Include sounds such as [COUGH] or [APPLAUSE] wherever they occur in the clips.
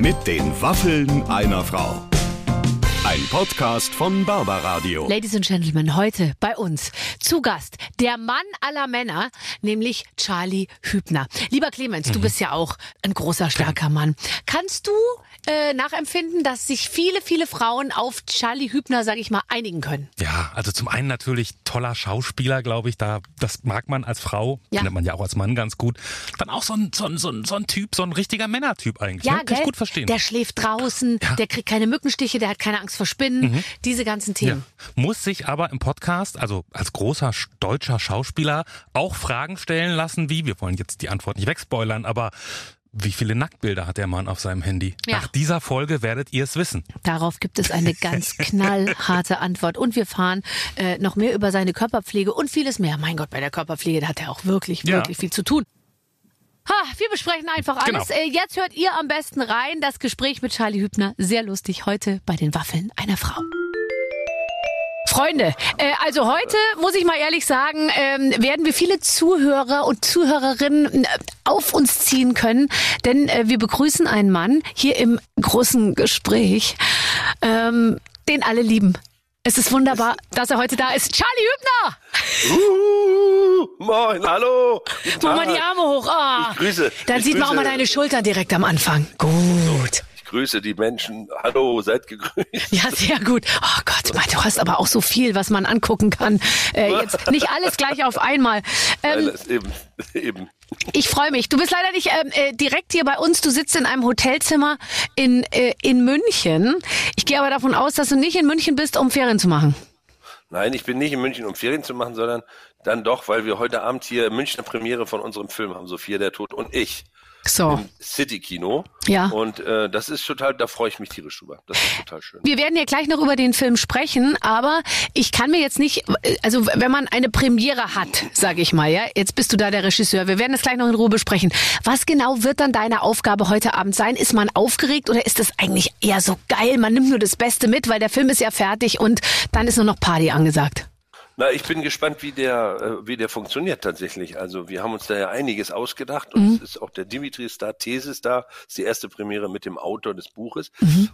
Mit den Waffeln einer Frau. Ein Podcast von Barbaradio. Ladies and Gentlemen, heute bei uns zu Gast der Mann aller Männer, nämlich Charlie Hübner. Lieber Clemens, Mhm. du bist ja auch ein großer, starker Mann. Kannst du äh, nachempfinden, dass sich viele, viele Frauen auf Charlie Hübner, sag ich mal, einigen können? Ja, also zum einen natürlich toller Schauspieler, glaube ich, da das mag man als Frau, Ja. findet man ja auch als Mann ganz gut. Dann auch so ein, so ein, so ein, so ein Typ, so ein richtiger Männertyp eigentlich. Ja, ne? Kann ich gut verstehen. Der schläft draußen, Ja. Mhm. der kriegt keine Mückenstiche, der hat keine Angst vor Spinnen. Diese ganzen ja. Themen. Muss sich aber im Podcast, also als großer sch- deutscher Schauspieler, auch Fragen stellen lassen, wie, wir wollen jetzt die Antwort nicht wegspoilern, aber wie viele Nacktbilder hat der Mann auf seinem Handy? Ja. Nach dieser Folge werdet ihr es wissen. Darauf gibt es eine ganz [LAUGHS] knallharte Antwort. Und wir fahren äh, noch mehr über seine Körperpflege und vieles mehr. Mein Gott, bei der Körperpflege, da hat er auch wirklich, Ja. wirklich viel zu tun. Ha, wir besprechen einfach alles. Genau. Äh, jetzt hört ihr am besten rein. Das Gespräch mit Charlie Hübner. Sehr lustig heute bei den Waffeln einer Frau. Freunde, äh, also heute muss ich mal ehrlich sagen, ähm, werden wir viele Zuhörer und Zuhörerinnen äh, auf uns ziehen können, denn äh, wir begrüßen einen Mann hier im großen Gespräch, ähm, den alle lieben. Es ist wunderbar, dass er heute da ist. Charlie Hübner! Uh, moin, hallo. Mach mal die Arme hoch. Ah. Ich grüße. Dann ich sieht man auch grüße- mal deine Schultern direkt am Anfang. Gut. Grüße die Menschen. Hallo, seid gegrüßt. Ja, sehr gut. Oh Gott, Mann, du hast aber auch so viel, was man angucken kann. Äh, jetzt nicht alles gleich auf einmal. Nein, Ähm, ist eben, eben. ich freue mich. Du bist leider nicht ähm, äh, direkt hier bei uns. Du sitzt in einem Hotelzimmer in, äh, in München. Ich gehe aber davon aus, dass du nicht in München bist, um Ferien zu machen. Nein, ich bin nicht in München, um Ferien zu machen, sondern dann doch, weil wir heute Abend hier Münchner Premiere von unserem Film haben, Sophia der Tod und ich So. im City Kino. Ja. Und äh, das ist total, da freue ich mich tierisch drüber. Das ist total schön. Wir werden ja gleich noch über den Film sprechen, aber ich kann mir jetzt nicht, also wenn man eine Premiere hat, sage ich mal, ja, jetzt bist du da der Regisseur, wir werden das gleich noch in Ruhe besprechen. Was genau wird dann deine Aufgabe heute Abend sein? Ist man aufgeregt oder ist das eigentlich eher so geil? Man nimmt nur das Beste mit, weil der Film ist ja fertig und dann ist nur noch Party angesagt. Na, ich bin gespannt, wie der, äh, wie der funktioniert tatsächlich. Also wir haben uns da ja einiges ausgedacht und es ist auch der Dimitri ist da, Thesis da, ist die erste Premiere mit dem Autor des Buches.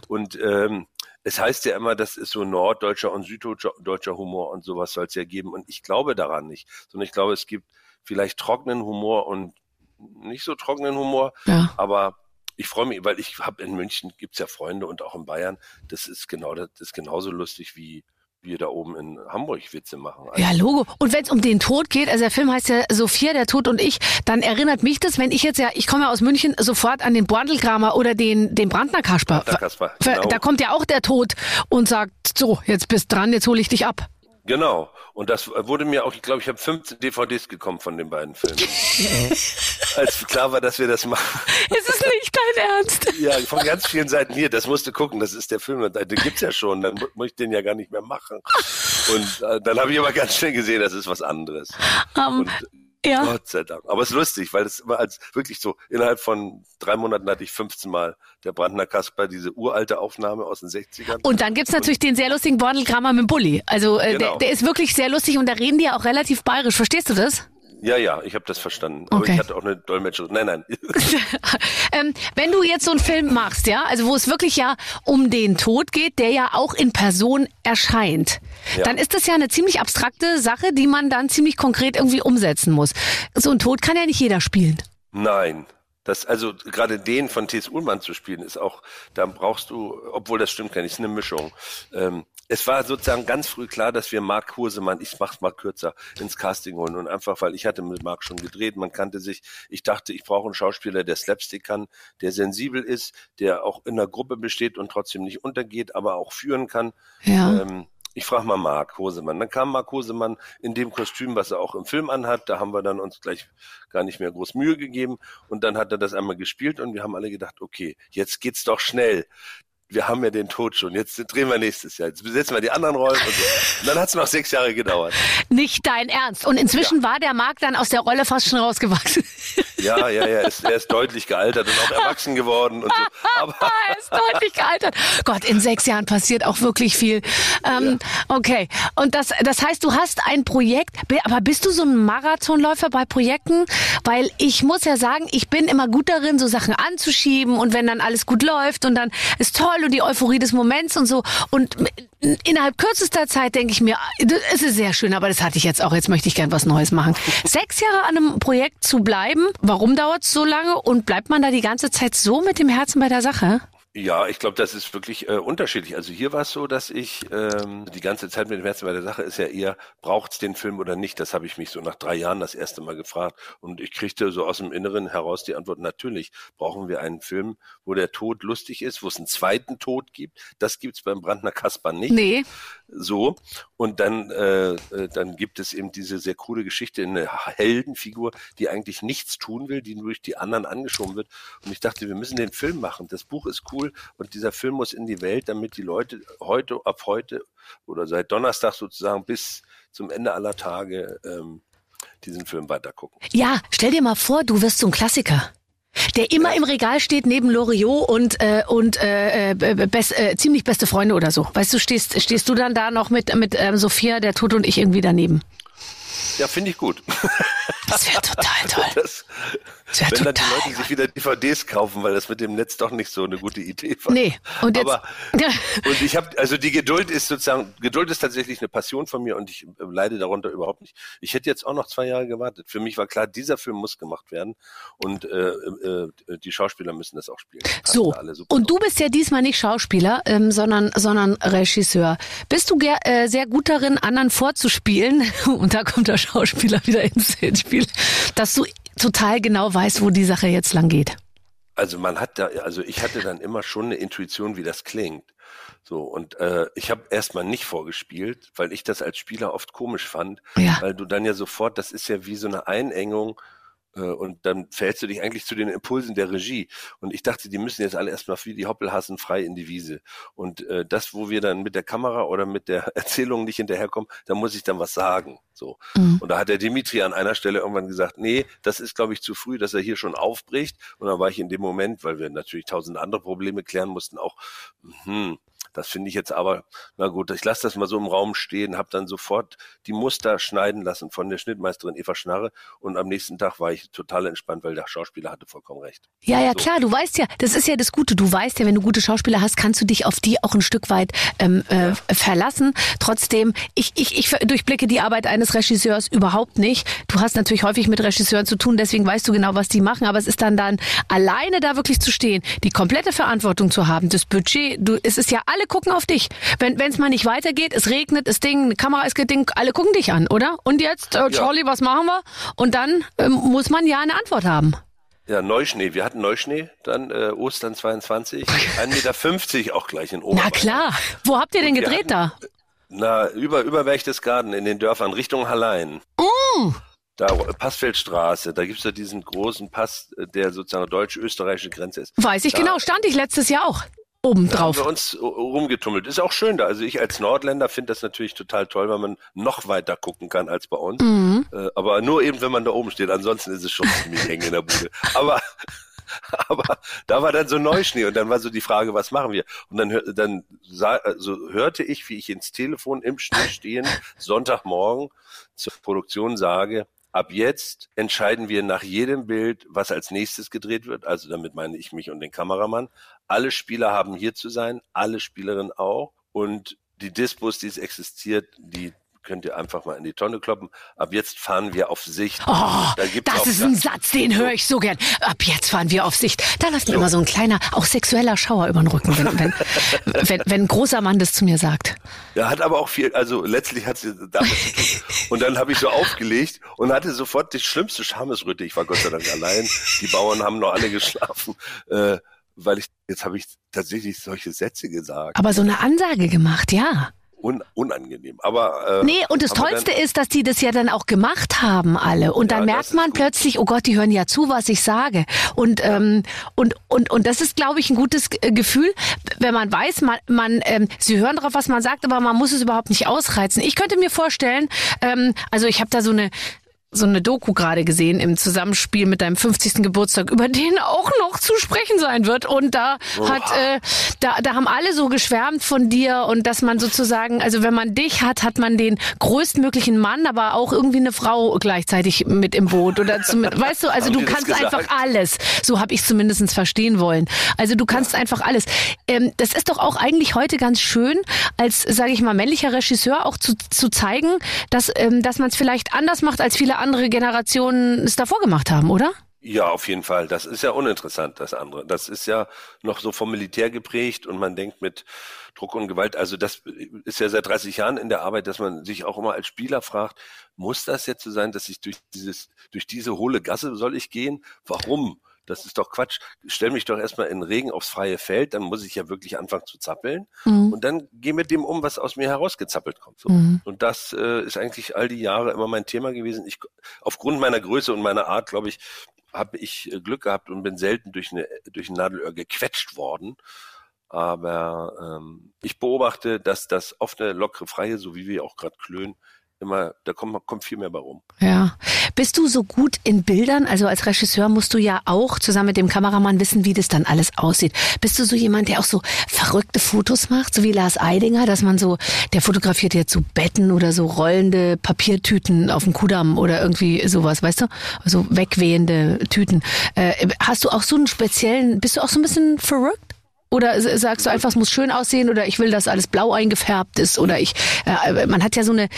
Und ähm, es heißt ja immer, das ist so norddeutscher und süddeutscher deutscher Humor und sowas soll es ja geben. Und ich glaube daran nicht, sondern ich glaube, es gibt vielleicht trockenen Humor und nicht so trockenen Humor, Ja. aber ich freue mich, weil ich habe in München gibt's ja Freunde und auch in Bayern. Das ist genau, das ist genauso lustig wie wir da oben in Hamburg Witze machen. Also Ja, Logo. Und wenn es um den Tod geht, also der Film heißt ja Sophia, der Tod und ich, dann erinnert mich das, wenn ich jetzt ja, ich komme ja aus München, sofort an den Bordelkramer oder den, den Brandner Kasper. Brandner Kasper, genau. Da kommt ja auch der Tod und sagt, so, jetzt bist dran, jetzt hole ich dich ab. Genau. Und das wurde mir auch, ich glaube, ich habe 15 DVDs gekommen von den beiden Filmen. [LAUGHS] Als klar war, dass wir das machen. Es ist nicht dein Ernst. Ja, von ganz vielen Seiten hier, das musst du gucken, das ist der Film, den gibt's ja schon, dann mu- muss ich den ja gar nicht mehr machen. Und äh, dann habe ich aber ganz schnell gesehen, das ist was anderes. Um, Und ja. Gott sei Dank. Aber es ist lustig, weil es immer als wirklich so, innerhalb von drei Monaten hatte ich 15 Mal der Brandner Kasper, diese uralte Aufnahme aus den 60ern. Und dann gibt's natürlich den sehr lustigen Bordelkramer mit dem Bulli. Also äh, der, Genau. der ist wirklich sehr lustig und da reden die ja auch relativ bayerisch. Verstehst du das? Ja, ja, ich habe das verstanden. Aber Okay. ich hatte auch eine Dolmetscherin. Nein, nein. [LAUGHS] [LAUGHS] ähm, wenn du jetzt so einen Film machst, ja, also wo es wirklich ja um den Tod geht, der ja auch in Person erscheint, Ja. dann ist das ja eine ziemlich abstrakte Sache, die man dann ziemlich konkret irgendwie umsetzen muss. So ein Tod kann ja nicht jeder spielen. Nein. Das, also gerade den von T.S. Ullmann zu spielen, ist auch, da brauchst du, obwohl das stimmt gar nicht, ist eine Mischung. Ähm, es war sozusagen ganz früh klar, dass wir Mark Husemann, ich mach's mal kürzer, ins Casting holen. Und einfach, weil ich hatte mit Mark schon gedreht, man kannte sich. Ich dachte, ich brauche einen Schauspieler, der Slapstick kann, der sensibel ist, der auch in einer Gruppe besteht und trotzdem nicht untergeht, aber auch führen kann. Ja. Ähm, ich frage mal Marc Hosemann. Dann kam Marc Hosemann in dem Kostüm, was er auch im Film anhat. Da haben wir dann uns gleich gar nicht mehr groß Mühe gegeben. Und dann hat er das einmal gespielt und wir haben alle gedacht, okay, jetzt geht's doch schnell. Wir haben ja den Tod schon. Jetzt drehen wir nächstes Jahr. Jetzt besetzen wir die anderen Rollen. Und, so. und dann hat's noch sechs Jahre gedauert. Nicht dein Ernst. Und inzwischen war der Markt dann aus der Rolle fast schon rausgewachsen. Ja, ja, ja, ist, er ist deutlich gealtert und auch erwachsen geworden und so. [LAUGHS] Aber er ist deutlich gealtert. Gott, in sechs Jahren passiert auch wirklich viel. Ähm, ja. Okay, und das, das heißt, du hast ein Projekt, aber bist du so ein Marathonläufer bei Projekten? Weil ich muss ja sagen, ich bin immer gut darin, so Sachen anzuschieben und wenn dann alles gut läuft und dann ist toll und die Euphorie des Moments und so. Und innerhalb kürzester Zeit denke ich mir, es ist sehr schön, aber das hatte ich jetzt auch. Jetzt möchte ich gern was Neues machen. [LAUGHS] Sechs Jahre an einem Projekt zu bleiben, warum dauert es so lange und bleibt man da die ganze Zeit so mit dem Herzen bei der Sache? Ja, ich glaube, das ist wirklich äh, unterschiedlich. Also hier war es so, dass ich ähm, die ganze Zeit mit dem Herzen bei der Sache ist ja eher, braucht's den Film oder nicht? Das habe ich mich so nach drei Jahren das erste Mal gefragt. Und ich kriegte so aus dem Inneren heraus die Antwort, natürlich brauchen wir einen Film, wo der Tod lustig ist, wo es einen zweiten Tod gibt. Das gibt's beim Brandner Kasper nicht. Nee. So. Und dann, äh, äh, dann gibt es eben diese sehr coole Geschichte, eine Heldenfigur, die eigentlich nichts tun will, die durch die anderen angeschoben wird. Und ich dachte, wir müssen den Film machen. Das Buch ist cool und dieser Film muss in die Welt, damit die Leute heute, ab heute oder seit Donnerstag sozusagen bis zum Ende aller Tage ähm, diesen Film weitergucken. Ja, stell dir mal vor, du wirst ein Klassiker. Der immer im Regal steht neben Loriot und äh, und äh, äh, best, äh, ziemlich beste Freunde oder so. Weißt du, stehst stehst du dann da noch mit mit ähm, Sophia, der Tod und ich irgendwie daneben? Ja, finde ich gut. Das wäre total toll. [LAUGHS] Das, das wenn dann die Leute sich wieder DVDs kaufen, weil das mit dem Netz doch nicht so eine gute Idee war. Nee, und jetzt. Aber, [LAUGHS] und ich habe, also die Geduld ist sozusagen, Geduld ist tatsächlich eine Passion von mir und ich leide darunter überhaupt nicht. Ich hätte jetzt auch noch zwei Jahre gewartet. Für mich war klar, dieser Film muss gemacht werden und äh, äh, die Schauspieler müssen das auch spielen. So, und du bist ja diesmal nicht Schauspieler, ähm, sondern, sondern Regisseur. Bist du äh, sehr gut darin, anderen vorzuspielen? [LAUGHS] Und da kommt der Schauspieler wieder ins Spiel, dass du total genau weißt, wo die Sache jetzt lang geht. Also man hat da, also ich hatte dann immer schon eine Intuition, wie das klingt. So, und äh, ich habe erstmal nicht vorgespielt, weil ich das als Spieler oft komisch fand, ja. weil du dann ja sofort, das ist ja wie so eine Einengung und dann verhältst du dich eigentlich zu den Impulsen der Regie. Und ich dachte, die müssen jetzt alle erstmal wie die Hoppelhassen frei in die Wiese. Und äh, das, wo wir dann mit der Kamera oder mit der [LAUGHS] Erzählung nicht hinterherkommen, da muss ich dann was sagen. So. Mhm. Und da hat der Dimitri an einer Stelle irgendwann gesagt, nee, das ist, glaube ich, zu früh, dass er hier schon aufbricht. Und dann war ich in dem Moment, weil wir natürlich tausend andere Probleme klären mussten, auch, hm, das finde ich jetzt aber, na gut, ich lasse das mal so im Raum stehen, habe dann sofort die Muster schneiden lassen von der Schnittmeisterin Eva Schnarre und am nächsten Tag war ich total entspannt, weil der Schauspieler hatte vollkommen recht. Ja, ja, so. klar, du weißt ja, das ist ja das Gute, du weißt ja, wenn du gute Schauspieler hast, kannst du dich auf die auch ein Stück weit ähm, äh, verlassen. Trotzdem, ich, ich, ich durchblicke die Arbeit eines Regisseurs überhaupt nicht. Du hast natürlich häufig mit Regisseuren zu tun, deswegen weißt du genau, was die machen, aber es ist dann dann alleine da wirklich zu stehen, die komplette Verantwortung zu haben, das Budget, du, es ist ja alle gucken auf dich. Wenn es mal nicht weitergeht, es regnet, es Ding, eine Kamera ist gedingt, alle gucken dich an, oder? Und jetzt, äh, Charlie, was machen wir? Und dann ähm, muss man ja eine Antwort haben. Ja, Neuschnee. Wir hatten Neuschnee, dann äh, Ostern 22, 1,50 [LAUGHS] Meter auch gleich in Oberbayern. Na klar. Wo habt ihr denn gedreht hatten, da? Na, über, über Berchtesgaden in den Dörfern Richtung Hallein. Mm. Da, Passfeldstraße, da gibt's ja diesen großen Pass, äh, der sozusagen deutsch-österreichische Grenze ist. Weiß ich da, genau, stand ich letztes Jahr auch oben drauf. Da haben wir uns rumgetummelt. Ist auch schön da. Also ich als Nordländer finde das natürlich total toll, weil man noch weiter gucken kann als bei uns. Mhm. Äh, aber nur eben, wenn man da oben steht. Ansonsten ist es schon ziemlich eng in der Bude. Aber [LAUGHS] aber da war dann so Neuschnee und dann war so die Frage, was machen wir? Und dann, dann also hörte ich, wie ich ins Telefon im Schnee stehen, Sonntagmorgen zur Produktion sage, ab jetzt entscheiden wir nach jedem Bild, was als nächstes gedreht wird. Also damit meine ich mich und den Kameramann. Alle Spieler haben hier zu sein, alle Spielerinnen auch. Und die Dispos, die es existiert, die könnt ihr einfach mal in die Tonne kloppen. Ab jetzt fahren wir auf Sicht. Oh, da das ist ein Satz, den höre ich so gern. Ab jetzt fahren wir auf Sicht. Da läuft mir immer so ein kleiner, auch sexueller Schauer über den Rücken, wenn, wenn, [LAUGHS] wenn, wenn ein großer Mann das zu mir sagt. Ja, hat aber auch viel, also letztlich hat sie damit zu tun. Und dann habe ich so aufgelegt und hatte sofort die schlimmste Schamesröte. Ich war Gott sei Dank allein. Die Bauern haben noch alle geschlafen. Äh, weil ich, jetzt habe ich tatsächlich solche Sätze gesagt. Aber so eine Ansage gemacht, ja. Un, unangenehm. Aber äh, nee, und das Tollste ist, dass die das ja dann auch gemacht haben alle. Und dann ja, merkt man plötzlich, oh Gott, die hören ja zu, was ich sage. Und ja. ähm, und und und das ist, glaube ich, ein gutes Gefühl, wenn man weiß, man man ähm, sie hören drauf, was man sagt, aber man muss es überhaupt nicht ausreizen. Ich könnte mir vorstellen, ähm, also ich habe da so eine so eine Doku gerade gesehen im Zusammenspiel mit deinem 50. Geburtstag, über den auch noch zu sprechen sein wird. Und da Oha. hat, äh, da, da haben alle so geschwärmt von dir und dass man sozusagen, also wenn man dich hat, hat man den größtmöglichen Mann, aber auch irgendwie eine Frau gleichzeitig mit im Boot oder zum, [LAUGHS] weißt du, also du kannst einfach alles. So habe ich zumindest verstehen wollen. Also du kannst ja. einfach alles. Ähm, das ist doch auch eigentlich heute ganz schön, als sage ich mal männlicher Regisseur auch zu, zu zeigen, dass ähm, dass man es vielleicht anders macht als viele andere Generationen es davor gemacht haben, oder? Ja, auf jeden Fall. Das ist ja uninteressant, das andere. Das ist ja noch so vom Militär geprägt und man denkt mit Druck und Gewalt. Also das ist ja seit 30 Jahren in der Arbeit, dass man sich auch immer als Spieler fragt, muss das jetzt so sein, dass ich durch dieses, durch diese hohle Gasse soll ich gehen? Warum? Das ist doch Quatsch. Stell mich doch erstmal in Regen aufs freie Feld, dann muss ich ja wirklich anfangen zu zappeln. Mhm. Und dann geh mit dem um, was aus mir herausgezappelt kommt. So. Mhm. Und das äh, ist eigentlich all die Jahre immer mein Thema gewesen. Ich, aufgrund meiner Größe und meiner Art, glaube ich, habe ich äh, Glück gehabt und bin selten durch, eine, durch ein Nadelöhr gequetscht worden. Aber ähm, ich beobachte, dass das offene, lockere, freie, so wie wir auch gerade klönen, immer, da kommt, kommt viel mehr bei rum. Ja. Bist du so gut in Bildern? Also als Regisseur musst du ja auch zusammen mit dem Kameramann wissen, wie das dann alles aussieht. Bist du so jemand, der auch so verrückte Fotos macht, so wie Lars Eidinger, dass man so, der fotografiert jetzt so Betten oder so rollende Papiertüten auf dem Kudamm oder irgendwie sowas, weißt du? Also wegwehende Tüten. Äh, hast du auch so einen speziellen, bist du auch so ein bisschen verrückt? Oder sagst du einfach, es muss schön aussehen oder ich will, dass alles blau eingefärbt ist oder ich, äh, man hat ja so eine,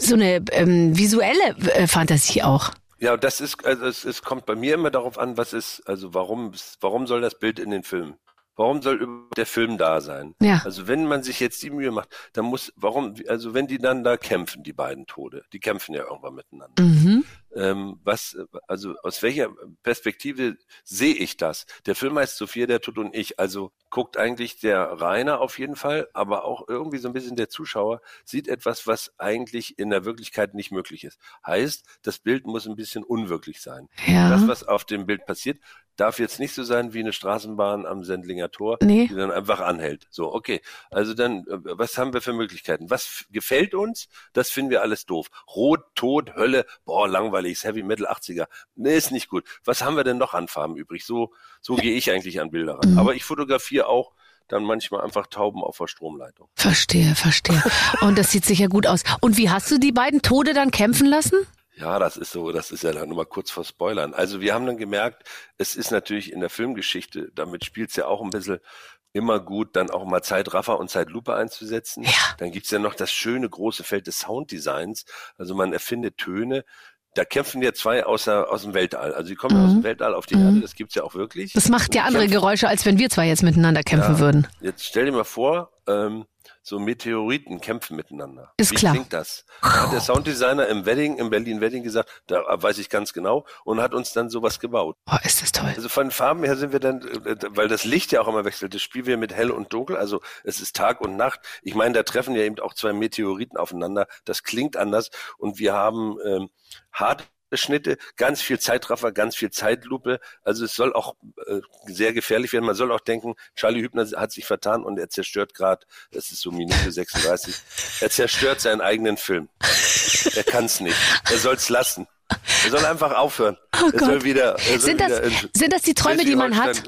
so eine ähm, visuelle äh, Fantasie auch. Ja, das ist, also es, es kommt bei mir immer darauf an, was ist, also warum, warum soll das Bild in den Film? Warum soll der Film da sein? Ja. Also wenn man sich jetzt die Mühe macht, dann muss, warum, also wenn die dann da kämpfen, die beiden Tode, die kämpfen ja irgendwann miteinander. Mhm. Ähm, was, also aus welcher Perspektive sehe ich das? Der Film heißt Sophia, der Tod und ich. Also guckt eigentlich der Rainer auf jeden Fall, aber auch irgendwie so ein bisschen der Zuschauer sieht etwas, was eigentlich in der Wirklichkeit nicht möglich ist. Heißt, das Bild muss ein bisschen unwirklich sein. Ja. Das, was auf dem Bild passiert, darf jetzt nicht so sein wie eine Straßenbahn am Sendlinger Tor, nee. die dann einfach anhält. So, okay. Also dann, äh, was haben wir für Möglichkeiten? Was gefällt uns? Das finden wir alles doof. Rot, Tod, Hölle, boah, langweilig, Heavy Metal 80er. Nee, ist nicht gut. Was haben wir denn noch an Farben übrig? So, so gehe ich eigentlich an Bilder ran. Mhm. Aber ich fotografiere auch dann manchmal einfach Tauben auf der Stromleitung. Verstehe, verstehe. [LAUGHS] Und das sieht sicher gut aus. Und wie hast du die beiden Tode dann kämpfen lassen? Ja, das ist so, das ist ja dann nur mal kurz vor Spoilern. Also wir haben dann gemerkt, es ist natürlich in der Filmgeschichte, damit spielt es ja auch ein bisschen immer gut, dann auch mal Zeitraffer und Zeitlupe einzusetzen. Ja. Dann gibt's ja noch das schöne große Feld des Sounddesigns. Also man erfindet Töne, da kämpfen ja zwei aus, der, aus dem Weltall. Also die kommen mhm. aus dem Weltall auf die mhm. Erde, das gibt's ja auch wirklich. Das macht ja andere. Geräusche, als wenn wir zwei jetzt miteinander kämpfen ja. würden. Jetzt stell dir mal vor, ähm, so Meteoriten kämpfen miteinander. Ist Wie klar. klingt das? Da hat der Sounddesigner im Wedding, im Berlin Wedding gesagt, da weiß ich ganz genau und hat uns dann sowas gebaut. Oh, ist das toll. Also von Farben her sind wir dann, weil das Licht ja auch immer wechselt, das spielen wir mit hell und dunkel, also es ist Tag und Nacht. Ich meine, da treffen ja eben auch zwei Meteoriten aufeinander. Das klingt anders und wir haben ähm, harte Schnitte, ganz viel Zeitraffer, ganz viel Zeitlupe. Also es soll auch äh, sehr gefährlich werden. Man soll auch denken, Charlie Hübner hat sich vertan und er zerstört gerade, das ist so Minute [LAUGHS] 36, er zerstört seinen eigenen Film. Er kann es nicht. Er soll es lassen. Er soll einfach aufhören. Oh er soll wieder, er soll sind, das, wieder sind das die Träume, die man hat?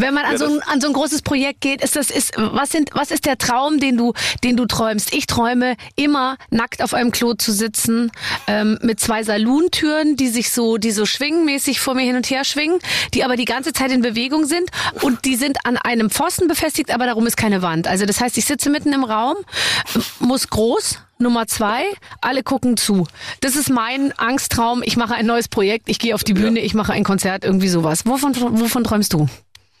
Wenn man an, ja, so ein, an so ein großes Projekt geht, ist das, ist, was sind, was ist der Traum, den du, den du träumst? Ich träume immer nackt auf einem Klo zu sitzen, ähm, mit zwei Saluntüren, die sich so, die so schwingenmäßig vor mir hin und her schwingen, die aber die ganze Zeit in Bewegung sind und die sind an einem Pfosten befestigt, aber darum ist keine Wand. Also das heißt, ich sitze mitten im Raum, muss groß, Nummer zwei, alle gucken zu. Das ist mein Angsttraum. Ich mache ein neues Projekt, ich gehe auf die Bühne, ja. ich mache ein Konzert, irgendwie sowas. Wovon, wovon träumst du?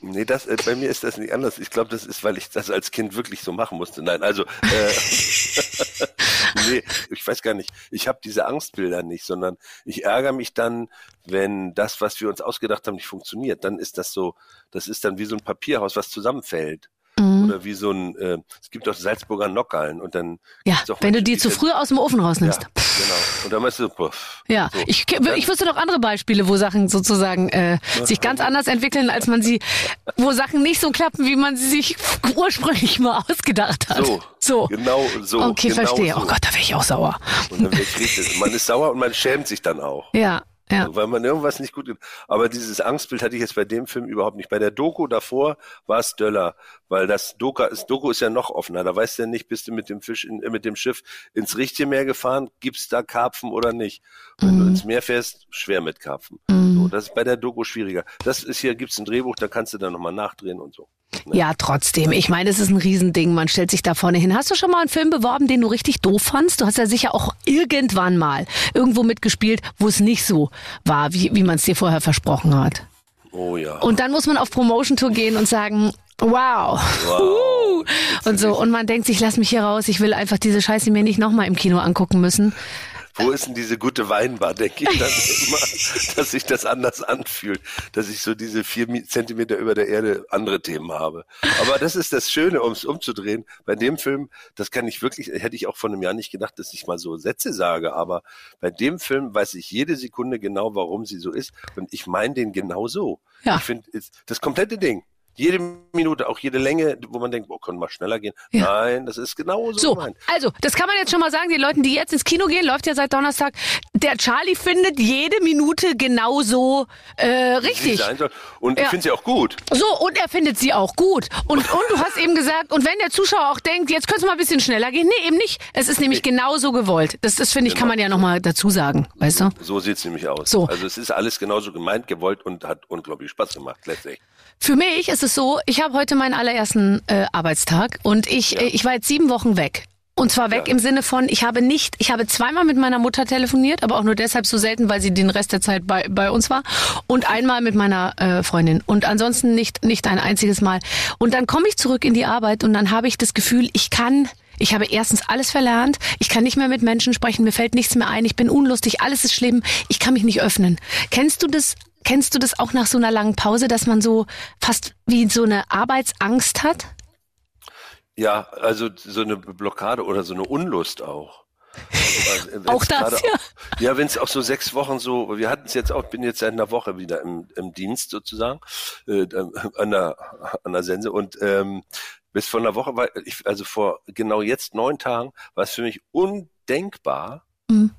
Nee, das, äh, bei mir ist das nicht anders. Ich glaube, das ist, weil ich das als Kind wirklich so machen musste. Nein, also, äh, [LAUGHS] nee, ich weiß gar nicht. Ich habe diese Angstbilder nicht, sondern ich ärgere mich dann, wenn das, was wir uns ausgedacht haben, nicht funktioniert. Dann ist das so, das ist dann wie so ein Papierhaus, was zusammenfällt. Oder wie so ein, äh, es gibt auch Salzburger Nockerln und dann. Ja, wenn du die zu früh aus dem Ofen rausnimmst. Ja, genau. Und dann meinst du, puff. Ja, So. ich, ich wüsste noch andere Beispiele, wo Sachen sozusagen äh, sich ganz anders entwickeln, als man sie, wo Sachen nicht so klappen, wie man sie sich ursprünglich mal ausgedacht hat. So, So. genau so. Okay, genau verstehe. So. Oh Gott, da wäre ich auch sauer. Und dann wird richtig. Man ist sauer und man schämt sich dann auch. Ja, ja. weil man irgendwas nicht gut. Aber dieses Angstbild hatte ich jetzt bei dem Film überhaupt nicht. Bei der Doku davor war es Döller, weil das Doku ist, Doku ist ja noch offener. Da weißt du ja nicht, bist du mit dem Fisch, in, äh, mit dem Schiff ins richtige Meer gefahren, gibt's da Karpfen oder nicht. Wenn du ins Meer fährst, schwer mit Karpfen. So, das ist bei der Doku schwieriger. Das ist hier, gibt's ein Drehbuch, da kannst du dann nochmal nachdrehen und so. Ja, trotzdem. Ich meine, es ist ein Riesending. Man stellt sich da vorne hin. Hast du schon mal einen Film beworben, den du richtig doof fandst? Du hast ja sicher auch irgendwann mal irgendwo mitgespielt, wo es nicht so war, wie, wie man es dir vorher versprochen hat. Oh ja. Und dann muss man auf Promotion-Tour gehen und sagen, wow. Wow. Und so. Und man denkt sich, lass mich hier raus. Ich will einfach diese Scheiße mir nicht nochmal im Kino angucken müssen. Wo ist denn diese gute Weinbar, denke ich dann immer, [LAUGHS] dass sich das anders anfühlt, dass ich so diese vier Zentimeter über der Erde andere Themen habe. Aber das ist das Schöne, um es umzudrehen. Bei dem Film, das kann ich wirklich, hätte ich auch vor einem Jahr nicht gedacht, dass ich mal so Sätze sage, aber bei dem Film weiß ich jede Sekunde genau, warum sie so ist und ich meine den genau so. Ja. Ich finde, das komplette Ding, jede Minute, auch jede Länge, wo man denkt, boah, können wir schneller gehen. Ja. Nein, das ist genau so gemeint. also, das kann man jetzt schon mal sagen, den Leuten, die jetzt ins Kino gehen, läuft ja seit Donnerstag. Der Charlie findet jede Minute genauso äh, richtig. Und Ja. ich finde sie auch gut. So, und er findet sie auch gut. Und, und du hast eben gesagt, und wenn der Zuschauer auch denkt, jetzt könnte es mal ein bisschen schneller gehen. Nee, eben nicht. Es ist nämlich genauso gewollt. Das, das finde ich, kann Genau. man ja nochmal dazu sagen, weißt du? So sieht's nämlich aus. So. Also es ist alles genauso gemeint, gewollt und hat unglaublich Spaß gemacht, letztlich. Für mich ist es so, ich habe heute meinen allerersten äh, Arbeitstag und ich, äh, ich war jetzt sieben Wochen weg. Und zwar weg Ja. im Sinne von, ich habe nicht, ich habe zweimal mit meiner Mutter telefoniert, aber auch nur deshalb so selten, weil sie den Rest der Zeit bei, bei uns war. Und einmal mit meiner äh, Freundin. Und ansonsten nicht, nicht ein einziges Mal. Und dann komme ich zurück in die Arbeit und dann habe ich das Gefühl, ich kann, ich habe erstens alles verlernt, ich kann nicht mehr mit Menschen sprechen, mir fällt nichts mehr ein, ich bin unlustig, alles ist schlimm, ich kann mich nicht öffnen. Kennst du das? Kennst du das auch nach so einer langen Pause, dass man so fast wie so eine Arbeitsangst hat? Ja, also so eine Blockade oder so eine Unlust auch. Also, wenn's Auch das, gerade ja. Ja, wenn es auch so sechs Wochen so, wir hatten es jetzt auch, bin jetzt seit einer Woche wieder im, im Dienst sozusagen, äh, an, der, an der Sense und ähm, bis vor einer Woche war ich, also vor genau jetzt neun Tagen, war es für mich undenkbar, Mhm.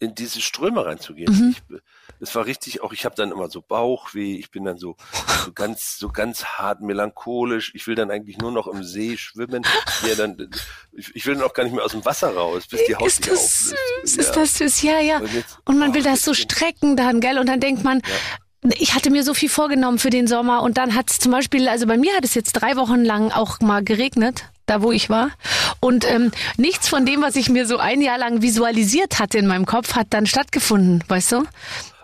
In diese Ströme reinzugehen. Ich, es war richtig auch, ich habe dann immer so Bauchweh, ich bin dann so, so ganz, so ganz hart melancholisch. Ich will dann eigentlich nur noch im See schwimmen. Ja, dann, ich, ich will dann auch gar nicht mehr aus dem Wasser raus, bis die Haut ist das auflöst. süß, Ja. ist das süß, ja, ja. Und jetzt- Und man will ach, das so strecken dann, gell? Und dann denkt man, ich hatte mir so viel vorgenommen für den Sommer und dann hat es zum Beispiel, also bei mir hat es jetzt drei Wochen lang auch mal geregnet, da wo ich war. Und ähm, nichts von dem, was ich mir so ein Jahr lang visualisiert hatte in meinem Kopf, hat dann stattgefunden, weißt du?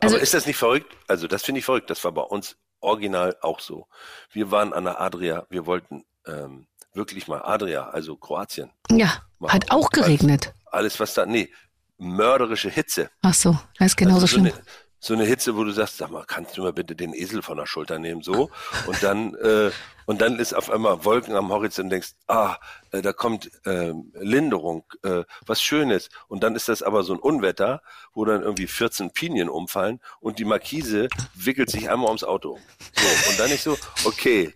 Also Aber ist das nicht verrückt? Also das finde ich verrückt. Das war bei uns original auch so. Wir waren an der Adria, wir wollten ähm, wirklich mal Adria, also Kroatien. ja, hat auch geregnet. Alles, was da, nee, mörderische Hitze. Ach so, das ist genauso Also so schlimm. Eine, so eine Hitze, wo du sagst, sag mal, kannst du mal bitte den Esel von der Schulter nehmen, so. [LAUGHS] Und dann, äh, und dann ist auf einmal Wolken am Horizont und denkst, ah, äh, da kommt ähm, Linderung, äh, was Schönes. Und dann ist das aber so ein Unwetter, wo dann irgendwie 14 Pinien umfallen und die Markise wickelt sich einmal ums Auto. um. So, und dann ist so, okay,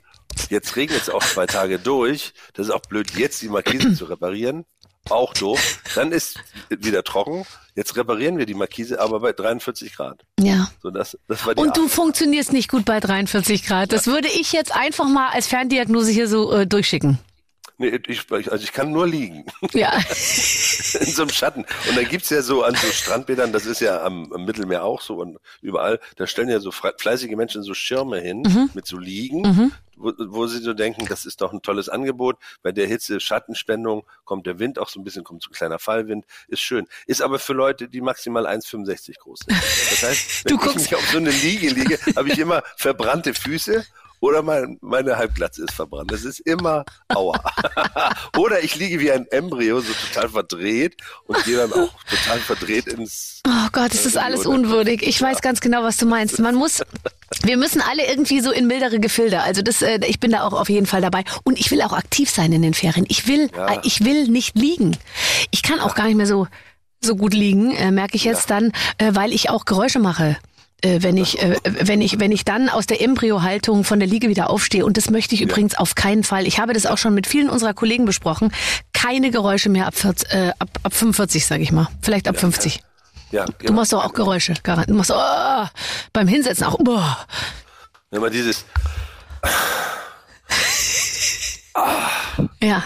jetzt regnet es auch zwei Tage durch. Das ist auch blöd, jetzt die Markise zu reparieren. Auch doof. Dann ist wieder trocken. Jetzt reparieren wir die Markise, aber bei 43 Grad. Ja. So, das, das war die Und du Art. funktionierst nicht gut bei 43 Grad. Das würde ich jetzt einfach mal als Ferndiagnose hier so äh, durchschicken. Nee, ich, also ich kann nur liegen. Ja. [LAUGHS] in so einem Schatten. Und dann gibt's ja so an so Strandbädern, das ist ja am, am Mittelmeer auch so und überall, da stellen ja so fleißige Menschen so Schirme hin Mhm. mit so Liegen, wo, wo sie so denken, das ist doch ein tolles Angebot. Bei der Hitze Schattenspendung kommt der Wind auch so ein bisschen, kommt so ein kleiner Fallwind, ist schön. Ist aber für Leute, die maximal 1,65 groß sind. Das heißt, wenn Du ich guckst- mich auf so eine Liege liege, habe ich immer verbrannte Füße oder mein, meine Halbglatze ist verbrannt. Das ist immer Aua. [LAUGHS] Oder ich liege wie ein Embryo, so total verdreht und gehe dann auch total verdreht ins. Oh Gott, es ist Ja, alles unwürdig. Ich weiß ganz genau, was du meinst. Man muss, wir müssen alle irgendwie so in mildere Gefilde. Also das, äh, ich bin da auch auf jeden Fall dabei. Und ich will auch aktiv sein in den Ferien. Ich will, Ja. äh, ich will nicht liegen. Ich kann auch gar nicht mehr so so gut liegen, äh, merke ich jetzt dann, äh, weil ich auch Geräusche mache. Äh, wenn ich, äh, wenn ich, wenn ich dann aus der Embryohaltung von der Liege wieder aufstehe. Und das möchte ich übrigens auf keinen Fall. Ich habe das auch schon mit vielen unserer Kollegen besprochen. Keine Geräusche mehr ab, 40, äh, ab, ab 45, sage ich mal. Vielleicht ab 50. Ja, Du genau. machst doch auch Geräusche, garantiert. Du machst oh, beim Hinsetzen auch. Oh. Wenn man dieses, Ja.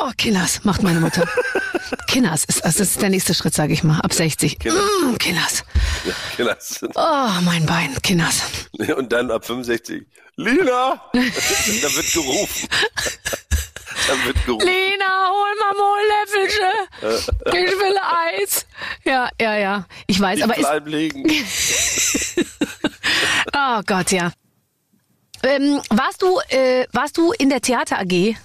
Oh, Kinders, macht meine Mutter. [LAUGHS] Kinders ist, das ist der nächste Schritt, sage ich mal, ab 60. Mm, Kinders. [LAUGHS] sind- Oh, mein Bein, Kinders. [LAUGHS] und dann ab 65, Lina! [LAUGHS] da wird gerufen. da wird gerufen. Lena, hol mal mal Löffelchen. Ich will Eis. Ja, ja, ja. Ich weiß, Ich aber ist, bleib liegen. oh Gott, ja. Ähm, warst du, äh, warst du in der Theater AG?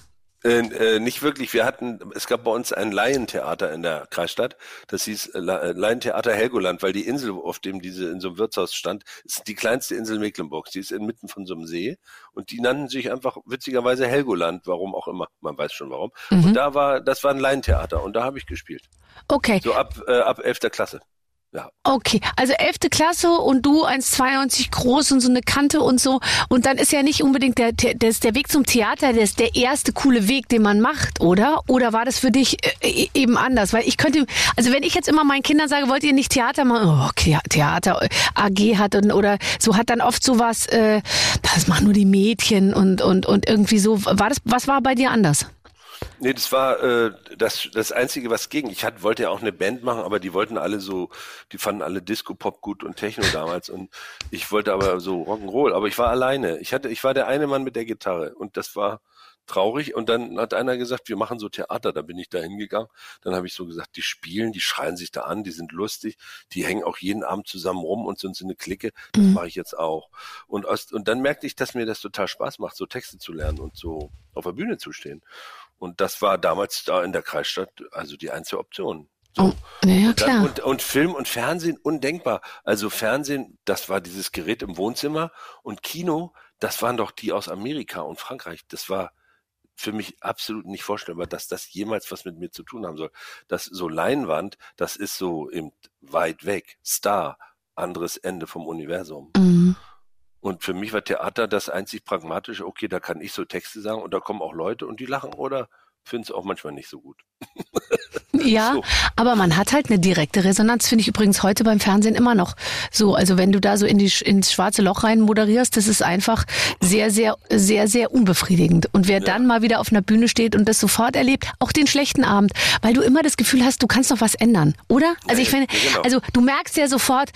Äh, äh, nicht wirklich. Wir hatten, es gab bei uns ein Laientheater in der Kreisstadt. Das hieß äh, La- Laientheater Helgoland, weil die Insel, auf dem diese in so einem Wirtshaus stand, ist die kleinste Insel Mecklenburgs. Die ist inmitten von so einem See und die nannten sich einfach witzigerweise Helgoland. Warum auch immer. Man weiß schon warum. Und da war, das war ein Laientheater und da habe ich gespielt. Okay, So ab äh, ab 11. Klasse. Ja. okay. Also elfte Klasse und du 1,92 groß und so eine Kante und so. Und dann ist ja nicht unbedingt der, der, der Weg zum Theater, der ist der erste coole Weg, den man macht, oder? Oder war das für dich äh, eben anders? Weil ich könnte, also wenn ich jetzt immer meinen Kindern sage, wollt ihr nicht Theater machen? Oh, okay, Theater äh, AG hat und, oder so hat dann oft sowas, äh, das machen nur die Mädchen und, und, und irgendwie so. War das, was war bei dir anders? Nee, das war äh, das, das Einzige, was ging. Ich hatte, wollte ja auch eine Band machen, aber die wollten alle so, die fanden alle Disco-Pop gut und Techno damals. Und ich wollte aber so Rock'n'Roll, aber ich war alleine. Ich hatte, ich war der eine Mann mit der Gitarre und das war traurig. Und dann hat einer gesagt, wir machen so Theater. Da bin ich da hingegangen. Dann habe ich so gesagt, die spielen, die schreien sich da an, die sind lustig, die hängen auch jeden Abend zusammen rum und sind so eine Clique. Das mache ich jetzt auch. Und, aus, und dann merkte ich, dass mir das total Spaß macht, so Texte zu lernen und so auf der Bühne zu stehen. Und das war damals da in der Kreisstadt also die einzige Option. Oh, ja, ja, Und, dann, klar. und, und Film und Fernsehen undenkbar. Also Fernsehen, das war dieses Gerät im Wohnzimmer und Kino, das waren doch die aus Amerika und Frankreich. Das war für mich absolut nicht vorstellbar, dass das jemals was mit mir zu tun haben soll. Das so Leinwand, das ist so eben weit weg. Star, anderes Ende vom Universum. Mhm. Und für mich war Theater das einzig pragmatische, okay, da kann ich so Texte sagen und da kommen auch Leute und die lachen oder finden es auch manchmal nicht so gut. [LAUGHS] Ja, So. aber man hat halt eine direkte Resonanz, finde ich übrigens heute beim Fernsehen immer noch so. Also wenn du da so in die, ins schwarze Loch rein moderierst, das ist einfach sehr, sehr, sehr, sehr unbefriedigend. Und wer dann mal wieder auf einer Bühne steht und das sofort erlebt, auch den schlechten Abend, weil du immer das Gefühl hast, du kannst noch was ändern, oder? Also ich Ja, finde, ja, genau. also du merkst ja sofort,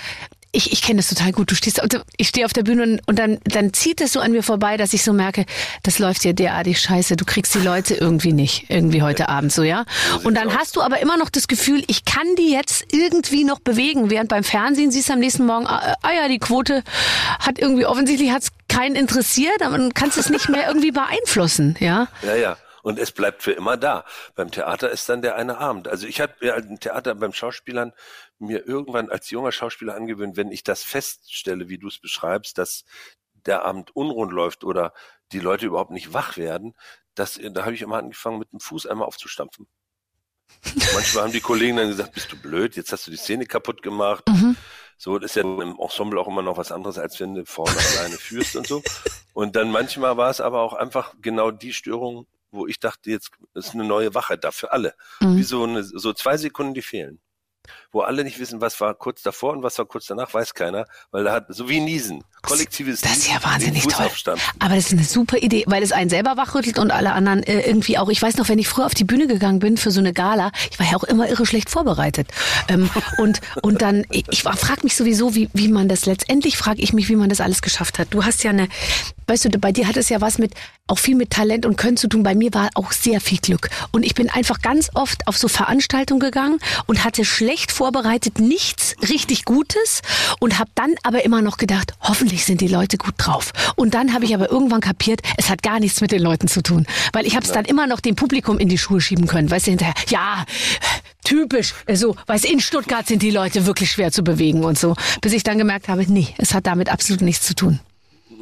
ich, ich kenne das total gut. Du stehst, ich stehe auf der Bühne und, und dann, dann zieht es so an mir vorbei, dass ich so merke, das läuft hier derartig scheiße. Du kriegst die Leute irgendwie nicht, irgendwie heute Abend so, ja. Und dann hast du aber immer noch das Gefühl, ich kann die jetzt irgendwie noch bewegen, während beim Fernsehen siehst du am nächsten Morgen, ah, ah ja, die Quote hat irgendwie, offensichtlich hat es keinen interessiert, aber du kannst es nicht mehr irgendwie beeinflussen, ja. Ja, ja. Und es bleibt für immer da. Beim Theater ist dann der eine Abend. Also ich habe ja im Theater beim Schauspielern mir irgendwann als junger Schauspieler angewöhnt, wenn ich das feststelle, wie du es beschreibst, dass der Abend unrund läuft oder die Leute überhaupt nicht wach werden, das, da habe ich immer angefangen, mit dem Fuß einmal aufzustampfen. [LAUGHS] Manchmal haben die Kollegen dann gesagt, bist du blöd, jetzt hast du die Szene kaputt gemacht. So, das ist ja im Ensemble auch immer noch was anderes, als wenn du vorne alleine führst und so. Und dann manchmal war es aber auch einfach genau die Störung, wo ich dachte, jetzt ist eine neue Wachheit da für alle. Wie so, eine, so zwei Sekunden, die fehlen. Wo alle nicht wissen, was war kurz davor und was war kurz danach, weiß keiner, weil da hat, so wie Niesen, kollektives Das ist ja Niesen, wahnsinnig toll. Aber das ist eine super Idee, weil es einen selber wachrüttelt und alle anderen äh, irgendwie auch. Ich weiß noch, wenn ich früher auf die Bühne gegangen bin für so eine Gala, ich war ja auch immer irre schlecht vorbereitet. Ähm, und, und dann, ich, ich frage mich sowieso, wie, wie man das letztendlich, frage ich mich, wie man das alles geschafft hat. Du hast ja eine, weißt du, bei dir hat es ja was mit, auch viel mit Talent und Können zu tun. Bei mir war auch sehr viel Glück. Und ich bin einfach ganz oft auf so Veranstaltungen gegangen und hatte schlecht vorbereitet nichts richtig Gutes und habe dann aber immer noch gedacht, hoffentlich sind die Leute gut drauf. Und dann habe ich aber irgendwann kapiert, es hat gar nichts mit den Leuten zu tun, weil ich habe es dann immer noch dem Publikum in die Schuhe schieben können, weißt du hinterher, ja, typisch, so, weißt in Stuttgart sind die Leute wirklich schwer zu bewegen und so, bis ich dann gemerkt habe, nee, es hat damit absolut nichts zu tun.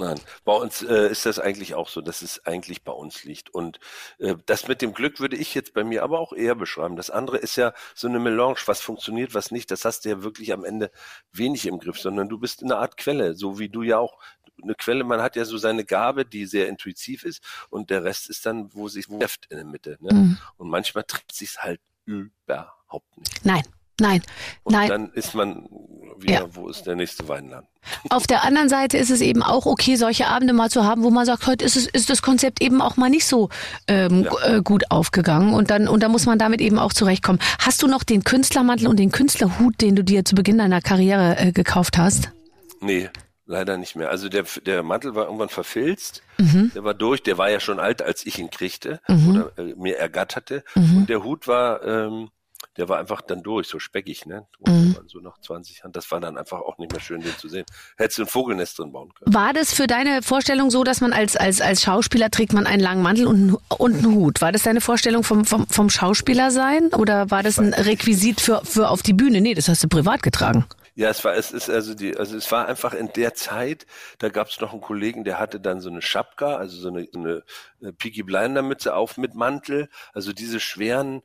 Nein, bei uns äh, ist das eigentlich auch so, dass es eigentlich bei uns liegt. Und äh, das mit dem Glück würde ich jetzt bei mir aber auch eher beschreiben. Das andere ist ja so eine Melange, was funktioniert, was nicht. Das hast du ja wirklich am Ende wenig im Griff, sondern du bist eine Art Quelle, so wie du ja auch eine Quelle, man hat ja so seine Gabe, die sehr intuitiv ist und der Rest ist dann, wo sich trifft in der Mitte. Ne? Mhm. Und manchmal trifft sich halt überhaupt nicht. Nein, nein, und nein. dann ist man wieder, ja. wo ist der nächste Weinland? Auf der anderen Seite ist es eben auch okay, solche Abende mal zu haben, wo man sagt, heute ist, es, ist das Konzept eben auch mal nicht so ähm, ja. äh, gut aufgegangen und dann und da muss man damit eben auch zurechtkommen. Hast du noch den Künstlermantel und den Künstlerhut, den du dir zu Beginn deiner Karriere äh, gekauft hast? Nee, leider nicht mehr. Also der, der Mantel war irgendwann verfilzt, mhm. der war durch, der war ja schon alt, als ich ihn kriegte mhm. oder äh, mir ergatterte. Mhm. Und der Hut war ähm, der war einfach dann durch, so speckig, ne? Mhm. So nach 20 Jahren. Das war dann einfach auch nicht mehr schön, den zu sehen. Hättest du ein Vogelnest drin bauen können. War das für deine Vorstellung so, dass man als, als, als Schauspieler trägt man einen langen Mantel und, und einen Hut? War das deine Vorstellung vom, vom, vom Schauspieler sein? Oder war das ein Requisit für, für auf die Bühne? Nee, das hast du privat getragen. Ja, es war, es ist also die, also es war einfach in der Zeit, da gab es noch einen Kollegen, der hatte dann so eine Schapka, also so eine, so eine Peaky Blinder Mütze auf mit Mantel, also diese schweren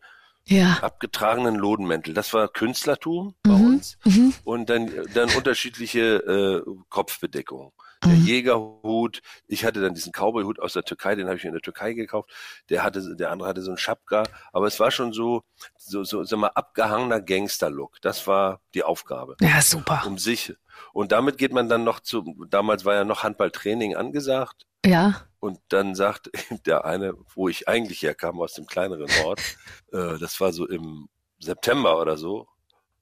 ja. abgetragenen Lodenmäntel. Das war Künstlertum bei mhm. uns. Mhm. Und dann, dann unterschiedliche äh, Kopfbedeckungen. Der mhm. Jägerhut, ich hatte dann diesen Cowboyhut aus der Türkei, den habe ich in der Türkei gekauft. Der hatte, der andere hatte so einen Schapka, aber es war schon so, so, so, sag mal, abgehangener Gangster-Look. Das war die Aufgabe. Ja, super. Um sich. Und damit geht man dann noch zu, damals war ja noch Handballtraining angesagt. Ja. Und dann sagt [LAUGHS] der eine, wo ich eigentlich herkam, aus dem kleineren Ort, [LAUGHS] äh, das war so im September oder so,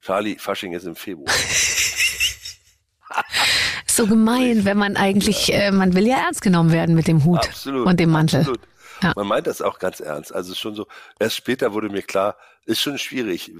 Charlie, Fasching ist im Februar. [LAUGHS] so gemein, wenn man eigentlich, ja. äh, man will ja ernst genommen werden mit dem Hut absolut, und dem Mantel. Absolut. Ja. Man meint das auch ganz ernst. Also schon so, erst später wurde mir klar, ist schon schwierig.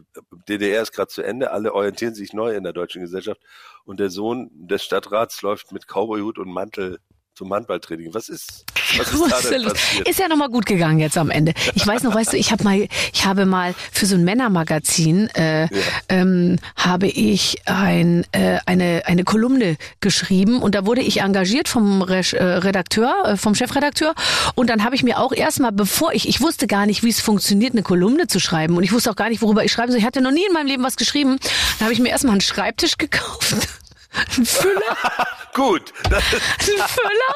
DDR ist gerade zu Ende, alle orientieren sich neu in der deutschen Gesellschaft und der Sohn des Stadtrats läuft mit Cowboyhut und Mantel zum Handballtraining. Was ist, [LAUGHS] was ist da denn passiert? Ist ja nochmal gut gegangen jetzt am Ende. Ich weiß noch, weißt du, ich habe mal, ich habe mal für so ein Männermagazin äh, ja. ähm, habe ich ein, äh, eine eine Kolumne geschrieben und da wurde ich engagiert vom Re äh, Redakteur, äh, vom Chefredakteur und dann habe ich mir auch erstmal, bevor ich, ich wusste gar nicht, wie es funktioniert, eine Kolumne zu schreiben und ich wusste auch gar nicht, worüber ich schreiben soll. Ich hatte noch nie in meinem Leben was geschrieben. Da habe ich mir erstmal einen Schreibtisch gekauft ein Füller. [LAUGHS] gut. ein Füller.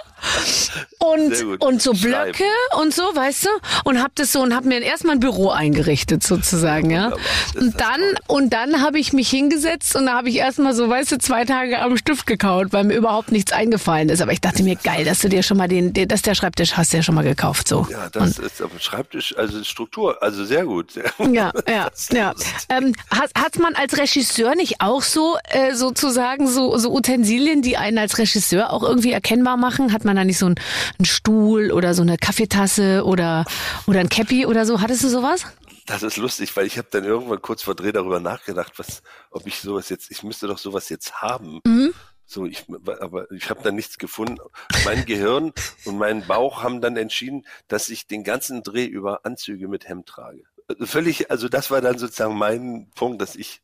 Und, und so Blöcke Schreiben. und so, weißt du? Und hab das so und hab mir erstmal ein Büro eingerichtet sozusagen, ja. Und dann, und dann habe ich mich hingesetzt und da habe ich erstmal so, weißt du, zwei Tage am Stift gekaut, weil mir überhaupt nichts eingefallen ist. Aber ich dachte mir, geil, dass du dir schon mal den, dass der Schreibtisch hast du ja schon mal gekauft, so. Ja, das und, ist aber Schreibtisch, also Struktur, also sehr gut. Ja, [LAUGHS] ja, ja. Ähm, hat, hat man als Regisseur nicht auch so, äh, sozusagen so so, Utensilien, die einen als Regisseur auch irgendwie erkennbar machen? Hat man da nicht so einen, einen Stuhl oder so eine Kaffeetasse oder, oder ein Cappy oder so? Hattest du sowas? Das ist lustig, weil ich habe dann irgendwann kurz vor Dreh darüber nachgedacht, was, ob ich sowas jetzt, ich müsste doch sowas jetzt haben. Mhm. So, ich, aber ich habe da nichts gefunden. Mein Gehirn [LAUGHS] und mein Bauch haben dann entschieden, dass ich den ganzen Dreh über Anzüge mit Hemd trage. Völlig, also das war dann sozusagen mein Punkt, dass ich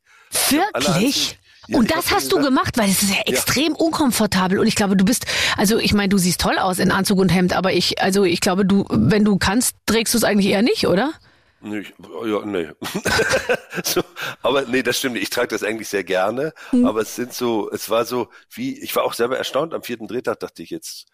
Wirklich? Ja, und das hast du gemacht, weil es ist ja extrem ja. unkomfortabel. Und ich glaube, du bist, also ich meine, du siehst toll aus in Anzug und Hemd, aber ich, also ich glaube, du, wenn du kannst, trägst du es eigentlich eher nicht, oder? Nee, ja, nee. [LAUGHS] so, aber nee, das stimmt. Ich trage das eigentlich sehr gerne. Mhm. Aber es sind so, es war so, wie, ich war auch selber erstaunt. Am vierten Drehtag dachte ich jetzt,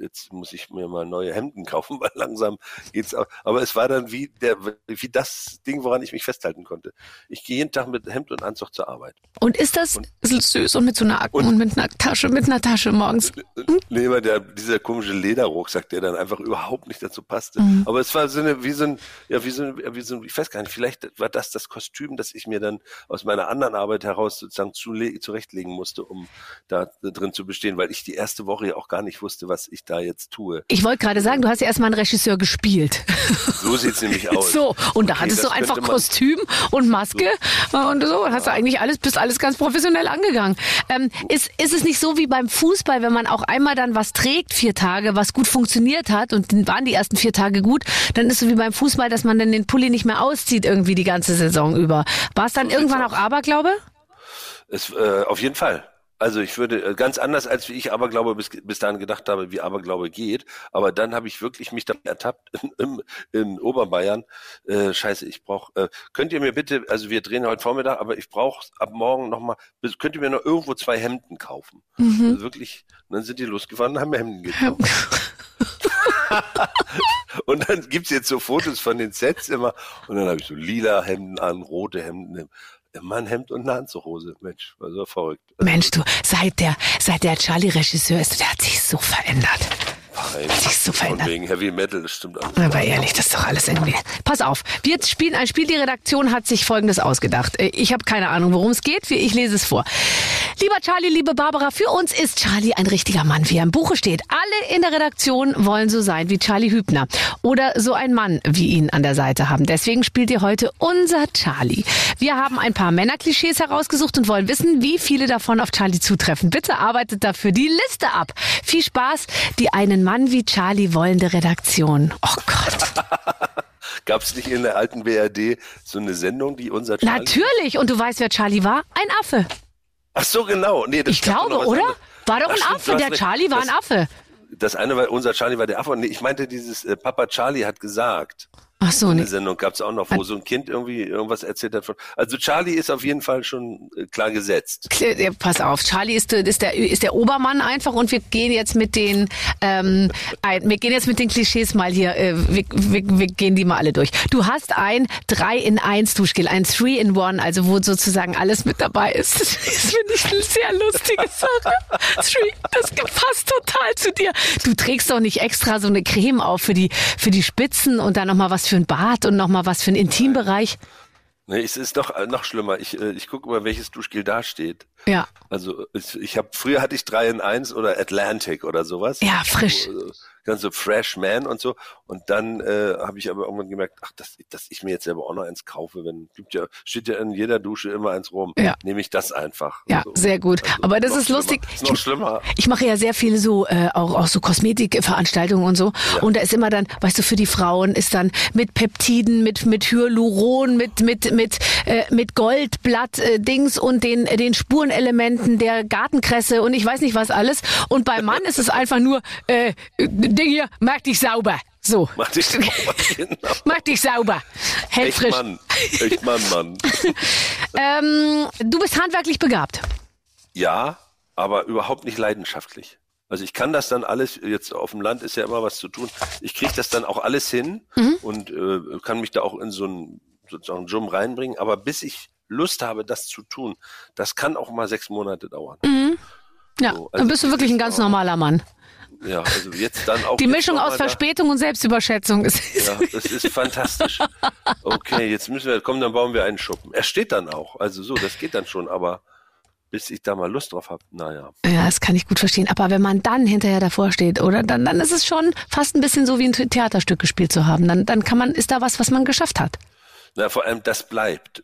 jetzt muss ich mir mal neue Hemden [LAUGHS] kaufen, weil langsam geht's auch. Aber es war dann wie der, wie das Ding, woran ich mich festhalten konnte. Ich gehe jeden Tag mit Hemd und Anzug zur Arbeit. Und ist das und, süß und mit so einer Akten und, und, mit einer Tasche, mit einer Tasche morgens? Hm? Nee, weil der, dieser komische Lederrucksack, der dann einfach überhaupt nicht dazu passte. Mhm. Aber es war so eine, wie so ein, ja, wie so ein, wie so ein, ich weiß gar nicht, vielleicht war das das Kostüm, das ich mir dann aus meiner anderen Arbeit heraus sozusagen zurechtlegen musste, um da drin zu bestehen, weil ich die erste Woche ja auch gar nicht wusste, was ich da jetzt tue. Ich wollte gerade sagen, du hast ja erstmal einen Regisseur gespielt. So sieht's nämlich [LAUGHS] aus. So, und da hattest du einfach Kostüm und Maske so. und so, hast du eigentlich alles, bist alles ganz professionell angegangen. Ähm, ist, ist es nicht so wie beim Fußball, wenn man auch einmal dann was trägt, vier Tage, was gut funktioniert hat und dann waren die ersten vier Tage gut, dann ist es so wie beim Fußball, dass man dann den Pulli nicht mehr auszieht irgendwie die ganze Saison über. War es dann so irgendwann auch Aberglaube? Es, äh, auf jeden Fall. Also ich würde äh, ganz anders, als wie ich Aberglaube bis, bis dahin gedacht habe, wie Aberglaube geht. Aber dann habe ich wirklich mich da ertappt in, in, in Oberbayern. Äh, scheiße, ich brauche. Äh, könnt ihr mir bitte, also wir drehen heute Vormittag, aber ich brauche ab morgen nochmal, könnt ihr mir noch irgendwo zwei Hemden kaufen? Mhm. Also wirklich. Und dann sind die losgefahren und haben Hemden gekauft. [LAUGHS] und dann gibt's jetzt so Fotos von den Sets immer. Und dann habe ich so lila Hemden an, rote Hemden immer ein Hemd und eine Anzughose. Mensch, war so verrückt. Mensch, du, seit der, seit der Charlie-Regisseur ist, der hat sich so verändert. Nein, so verändert. Wegen Heavy Metal, das stimmt alles. Aber ehrlich, das ist doch alles irgendwie. Pass auf, wir spielen ein Spiel. Die Redaktion hat sich Folgendes ausgedacht. Äh, ich habe keine Ahnung, worum es geht. Ich lese es vor. Lieber Charlie, liebe Barbara, für uns ist Charlie ein richtiger Mann, wie er im Buche steht. Alle in der Redaktion wollen so sein wie Charlie Hübner oder so ein Mann wie ihn an der Seite haben. Deswegen spielt ihr heute unser Charlie. Wir haben ein paar Männerklischees herausgesucht und wollen wissen, wie viele davon auf Charlie zutreffen. Bitte arbeitet dafür die Liste ab. Viel Spaß, die einen Mann wie Charlie wollende Redaktion. Oh Gott. [LAUGHS] Gab es nicht in der alten BRD so eine Sendung, die unser Charlie... Natürlich. Und du weißt, wer Charlie war? Ein Affe. Ach so, genau. Nee, ich glaube, oder? Anderes. War doch ein Ach, Affe. Der Charlie war ein Affe. Das eine war, unser Charlie war der Affe. Nee, ich meinte dieses, äh, Papa Charlie hat gesagt. Ach so, eine Sendung gab es auch noch, wo so ein Kind irgendwie irgendwas erzählt hat von. Also Charlie ist auf jeden Fall schon äh, klar gesetzt. Pass auf, Charlie ist, ist der ist der Obermann einfach und wir gehen jetzt mit den ähm, ein, wir gehen jetzt mit den Klischees mal hier, äh, wir, wir, wir gehen die mal alle durch. Du hast ein 3 in 1 Duschgel, ein 3 in 1, also wo sozusagen alles mit dabei ist. Das finde ich eine sehr lustige Sache. Das passt total zu dir. Du trägst doch nicht extra so eine Creme auf für die für die Spitzen und dann noch mal was für ein Bad und nochmal was für ein Intimbereich. Nee, es ist doch äh, noch schlimmer. Ich, äh, ich gucke mal, welches Duschgel da steht. Ja. Also ich, ich habe früher hatte ich 3 in 1 oder Atlantic oder sowas. Ja, frisch. So, ganz so Fresh Man und so. Und dann äh, habe ich aber irgendwann gemerkt, ach, dass, dass ich mir jetzt selber auch noch eins kaufe, wenn gibt ja steht ja in jeder Dusche immer eins rum. Ja. Nehme ich das einfach. Ja, so. sehr gut. Also, aber das ist schlimmer. lustig. Ist noch schlimmer. Ich, ich mache ja sehr viele so äh, auch auch so Kosmetikveranstaltungen und so. Ja. Und da ist immer dann, weißt du, für die Frauen ist dann mit Peptiden, mit mit Hyaluron, mit mit mit äh, mit Goldblatt äh, Dings und den äh, den Spurenelementen der Gartenkresse und ich weiß nicht was alles. Und beim Mann ist es einfach nur äh, Ding hier, mach dich sauber. So. Mach dich sauber. Genau. [LAUGHS] Mach dich sauber. Hält Echt frisch. Mann. Echt Mann, Mann. [LAUGHS] ähm, du bist handwerklich begabt. Ja, aber überhaupt nicht leidenschaftlich. Also ich kann das dann alles, jetzt auf dem Land ist ja immer was zu tun, ich kriege das dann auch alles hin mhm. und äh, kann mich da auch in so einen sozusagen Jum reinbringen, aber bis ich Lust habe, das zu tun, das kann auch mal sechs Monate dauern. Mhm. Ja, so, also dann bist du wirklich ein ganz normaler Mann. Ja, also jetzt dann auch. Die Mischung aus Verspätung und Selbstüberschätzung ist. Ja, das ist [LAUGHS] fantastisch. Okay, jetzt müssen wir, komm, dann bauen wir einen Schuppen. Er steht dann auch. Also so, das geht dann schon, aber bis ich da mal Lust drauf habe, naja. Ja, das kann ich gut verstehen. Aber wenn man dann hinterher davor steht, oder dann, dann ist es schon fast ein bisschen so wie ein Theaterstück gespielt zu haben. Dann, dann kann man, ist da was, was man geschafft hat. Na, vor allem das bleibt.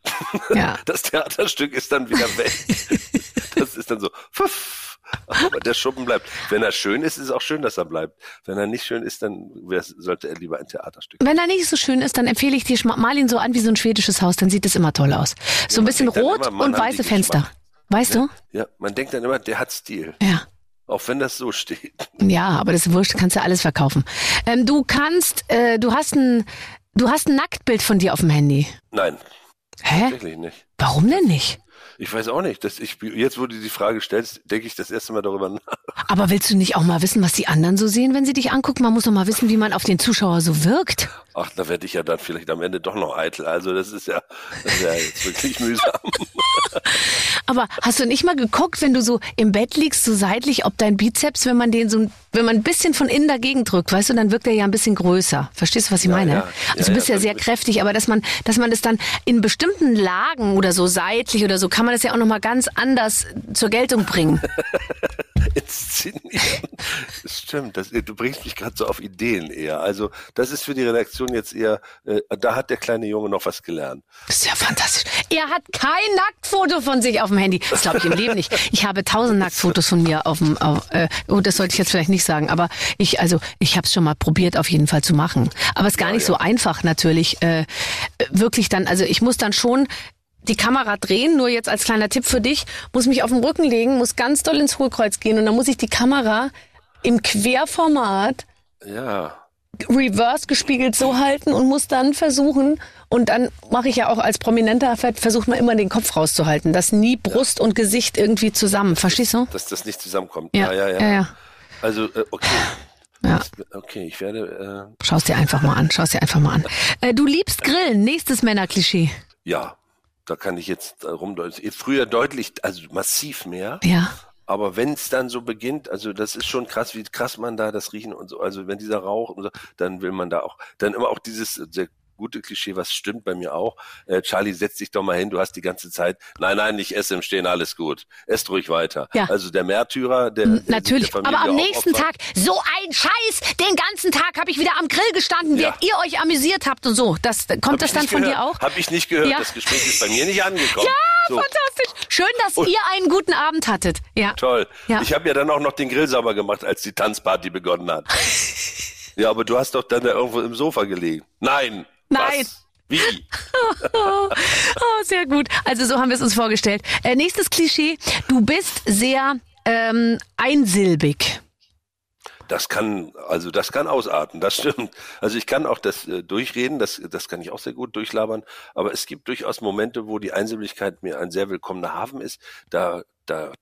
Ja. [LAUGHS] Das Theaterstück ist dann wieder weg. [LAUGHS] Das ist dann so, pfuff aber der Schuppen bleibt. Wenn er schön ist, ist es auch schön, dass er bleibt. Wenn er nicht schön ist, dann sollte er lieber ein Theaterstück. Wenn er nicht so schön ist, dann empfehle ich dir, mal ihn so an wie so ein schwedisches Haus, dann sieht es immer toll aus. So ja, ein bisschen rot immer, und weiße Fenster. Weißt ja, du? Ja, man denkt dann immer, der hat Stil. Ja. Auch wenn das so steht. Ja, aber das ist wurscht, kannst du alles verkaufen. Ähm, du kannst, äh, du hast ein, du hast ein Nacktbild von dir auf dem Handy. Nein. Hä? Tatsächlich nicht. Warum denn nicht? Ich weiß auch nicht. Dass ich, jetzt, wo du die Frage stellst, denke ich das erste Mal darüber nach. Aber willst du nicht auch mal wissen, was die anderen so sehen, wenn sie dich angucken? Man muss doch mal wissen, wie man auf den Zuschauer so wirkt. Ach, da werde ich ja dann vielleicht am Ende doch noch eitel. Also das ist ja, das ist ja jetzt wirklich mühsam. [LAUGHS] Aber hast du nicht mal geguckt, wenn du so im Bett liegst, so seitlich, ob dein Bizeps, wenn man den so, wenn man ein bisschen von innen dagegen drückt, weißt du, dann wirkt er ja ein bisschen größer. Verstehst du, was ich Ja, meine? ja. also du bist ja, ja, sehr kräftig, aber dass man, dass man das dann in bestimmten Lagen oder so seitlich oder so, kann man das ja auch nochmal ganz anders zur Geltung bringen. [LAUGHS] [LAUGHS] Inszenieren. Das stimmt. Das, du bringst mich gerade so auf Ideen eher. Also das ist für die Redaktion jetzt eher, äh, da hat der kleine Junge noch was gelernt. Das ist ja fantastisch. Er hat kein Nacktfoto von sich auf dem Handy. Das glaube ich im Leben nicht. Ich habe tausend Nacktfotos von mir auf dem. Auf, äh, oh, das sollte ich jetzt vielleicht nicht sagen, aber ich, also ich habe es schon mal probiert, auf jeden Fall zu machen. Aber es ist gar Ja, nicht ja. so einfach natürlich. Äh, wirklich dann, also ich muss dann schon die Kamera drehen, nur jetzt als kleiner Tipp für dich, muss mich auf den Rücken legen, muss ganz doll ins Hohlkreuz gehen und dann muss ich die Kamera im Querformat Ja. reverse gespiegelt so halten und muss dann versuchen, und dann mache ich ja auch als Prominenter, versucht man immer den Kopf rauszuhalten, dass nie Brust und Gesicht irgendwie zusammen, verstehst du? Dass das nicht zusammenkommt. Ja, ja, ja. ja, ja. Also, äh, okay. [LAUGHS] Ja. Okay, ich werde, äh, Schau's dir einfach mal an, schau's dir einfach mal an. Äh, du liebst Grillen, nächstes Männerklischee. ja, da kann ich jetzt äh, rumdeuten. Früher deutlich, also massiv mehr. Ja. Aber wenn es dann so beginnt, also das ist schon krass, wie krass man da das Riechen und so, also wenn dieser Rauch und so, dann will man da auch, dann immer auch dieses sehr gute Klischee, was stimmt bei mir auch. Äh, Charlie, setz dich doch mal hin, du hast die ganze Zeit, nein, nein, nicht esse im Stehen, alles gut. Esst ruhig weiter. Ja. Also der Märtyrer, der, Natürlich, der aber am nächsten. Tag, so ein Scheiß, den ganzen Tag habe ich wieder am Grill gestanden, Ja. während ihr euch amüsiert habt und so. Das, kommt das ich dann von gehört. dir auch? Hab ich nicht gehört. Ja. Das Gespräch ist bei mir nicht angekommen. Ja, so, fantastisch. Schön, dass Und- ihr einen guten Abend hattet. Ja. Toll. Ja. Ich habe ja dann auch noch den Grill sauber gemacht, als die Tanzparty begonnen hat. [LAUGHS] ja, aber du hast doch dann da irgendwo im Sofa gelegen. Nein. Nein. Was? Wie? [LAUGHS] Oh, sehr gut. Also so haben wir es uns vorgestellt. Äh, nächstes Klischee. Du bist sehr ähm, einsilbig. Das kann, also das kann ausarten, das stimmt. Also ich kann auch das äh, durchreden, das, das kann ich auch sehr gut durchlabern, aber es gibt durchaus Momente, wo die Einsilbigkeit mir ein sehr willkommener Hafen ist. Da, da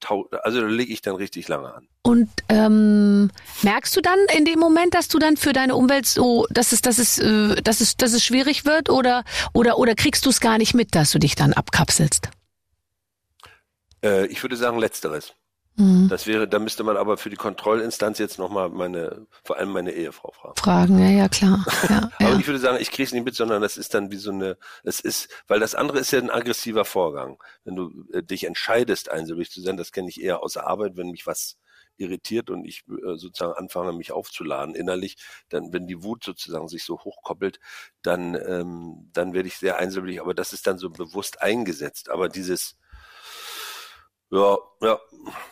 also da lege ich dann richtig lange an. Und ähm, merkst du dann in dem Moment, dass du dann für deine Umwelt so, dass es, dass es, äh, dass es, dass es schwierig wird oder oder oder kriegst du es gar nicht mit, dass du dich dann abkapselst? Äh, ich würde sagen, letzteres. Mhm. Das wäre, da müsste man aber für die Kontrollinstanz jetzt nochmal meine, vor allem meine Ehefrau fragen. Fragen, ja, ja, klar. [LAUGHS] Ja, Aber ja. ich würde sagen, ich kriege es nicht mit, sondern das ist dann wie so eine, es ist, weil das andere ist ja ein aggressiver Vorgang. Wenn du äh, dich entscheidest, einsilbig zu sein, das kenne ich eher aus der Arbeit, wenn mich was irritiert und ich äh, sozusagen anfange, mich aufzuladen innerlich, dann, wenn die Wut sozusagen sich so hochkoppelt, dann, ähm, dann werde ich sehr einsilbig, aber das ist dann so bewusst eingesetzt. Aber dieses, ja, ja.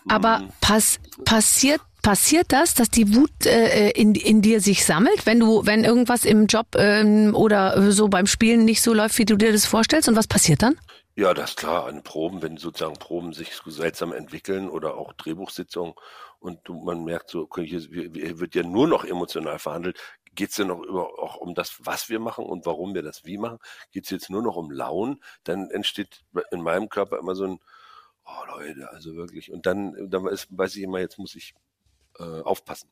Aber mm, pass, passiert passiert das, dass die Wut äh, in, in dir sich sammelt, wenn du wenn irgendwas im Job ähm, oder so beim Spielen nicht so läuft, wie du dir das vorstellst? Und was passiert dann? Ja, das ist klar. An Proben, wenn sozusagen Proben sich so seltsam entwickeln oder auch Drehbuchsitzungen und du, man merkt so, okay, hier, hier wird ja nur noch emotional verhandelt. Geht es denn noch über, auch um das, was wir machen und warum wir das wie machen? Geht es jetzt nur noch um Launen? Dann entsteht in meinem Körper immer so ein, oh Leute, also wirklich. Und dann, dann ist, weiß ich immer, jetzt muss ich äh, aufpassen.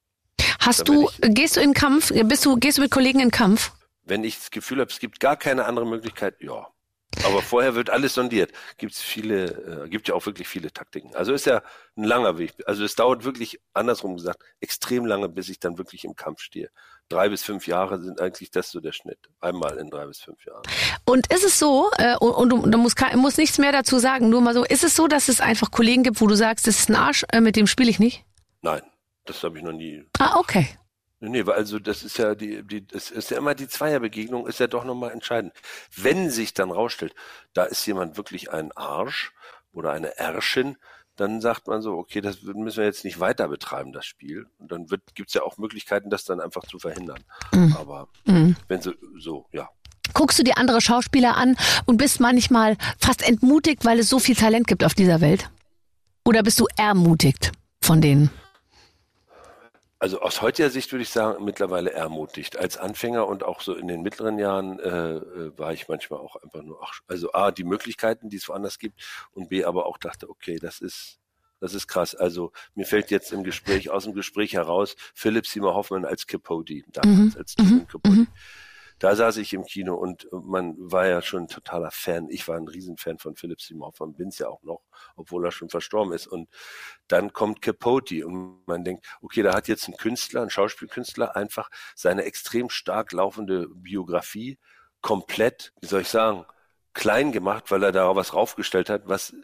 Hast du gehst du in Kampf? Bist du gehst du mit Kollegen in Kampf? Wenn ich das Gefühl habe, es gibt gar keine andere Möglichkeit, ja. Aber vorher wird alles sondiert. Gibt es viele, äh, gibt ja auch wirklich viele Taktiken. Also ist ja ein langer Weg. Also es dauert wirklich, andersrum gesagt, extrem lange, bis ich dann wirklich im Kampf stehe. Drei bis fünf Jahre sind eigentlich das so der Schnitt. Einmal in drei bis fünf Jahren. Und ist es so, äh, und, und du, musst, musst nichts mehr dazu sagen, nur mal so, ist es so, dass es einfach Kollegen gibt, wo du sagst, das ist ein Arsch, äh, mit dem spiele ich nicht? Nein, das habe ich noch nie. Ah, okay. Nee, Nee, weil also das ist ja die, die, das ist ja immer die Zweierbegegnung, ist ja doch nochmal entscheidend. Wenn sich dann rausstellt, da ist jemand wirklich ein Arsch oder eine Ärschin, dann sagt man so, okay, das müssen wir jetzt nicht weiter betreiben, das Spiel. Und dann wird, gibt's ja auch Möglichkeiten, das dann einfach zu verhindern. Mhm. Aber Mhm. wenn so, so, ja. Guckst du dir andere Schauspieler an und bist manchmal fast entmutigt, weil es so viel Talent gibt auf dieser Welt? Oder bist du ermutigt von denen? Also aus heutiger Sicht würde ich sagen, mittlerweile ermutigt. Als Anfänger und auch so in den mittleren Jahren äh, äh, war ich manchmal auch einfach nur, ach, also A, die Möglichkeiten, die es woanders gibt und B, aber auch dachte, okay, das ist, das ist krass. Also mir fällt jetzt im Gespräch, aus dem Gespräch heraus, Philipp Seymour Hoffmann als Capote, damals Mhm, als mhm, Capote. mhm. Da saß ich im Kino und man war ja schon ein totaler Fan. Ich war ein Riesenfan von Philipp Seymour Hoffmann, bin's ja auch noch, obwohl er schon verstorben ist. Und dann kommt Capote und man denkt, okay, da hat jetzt ein Künstler, ein Schauspielkünstler einfach seine extrem stark laufende Biografie komplett, wie soll ich sagen, klein gemacht, weil er da was raufgestellt hat, was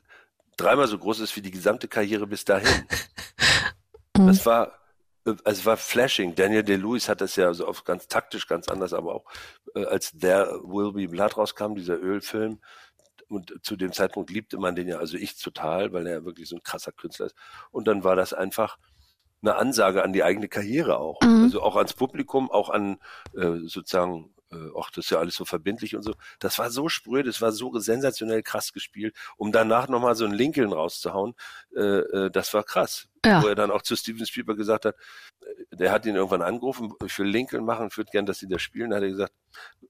dreimal so groß ist wie die gesamte Karriere bis dahin. [LAUGHS] Das war, äh, also es war flashing. Daniel Day-Lewis hat das ja so auf ganz taktisch ganz anders, aber auch äh, als There Will Be Blood rauskam, dieser Ölfilm, und zu dem Zeitpunkt liebte man den ja, also ich total, weil er ja wirklich so ein krasser Künstler ist. Und dann war das einfach eine Ansage an die eigene Karriere auch. Mhm. Also auch ans Publikum, auch an äh, sozusagen ach, das ist ja alles so verbindlich und so. Das war so spröde, das war so sensationell krass gespielt, um danach nochmal so einen Lincoln rauszuhauen, äh, äh, das war krass. Ja. Wo er dann auch zu Steven Spielberg gesagt hat, äh, der hat ihn irgendwann angerufen, ich will Lincoln machen, ich würde gern, dass sie das spielen. Da hat er gesagt,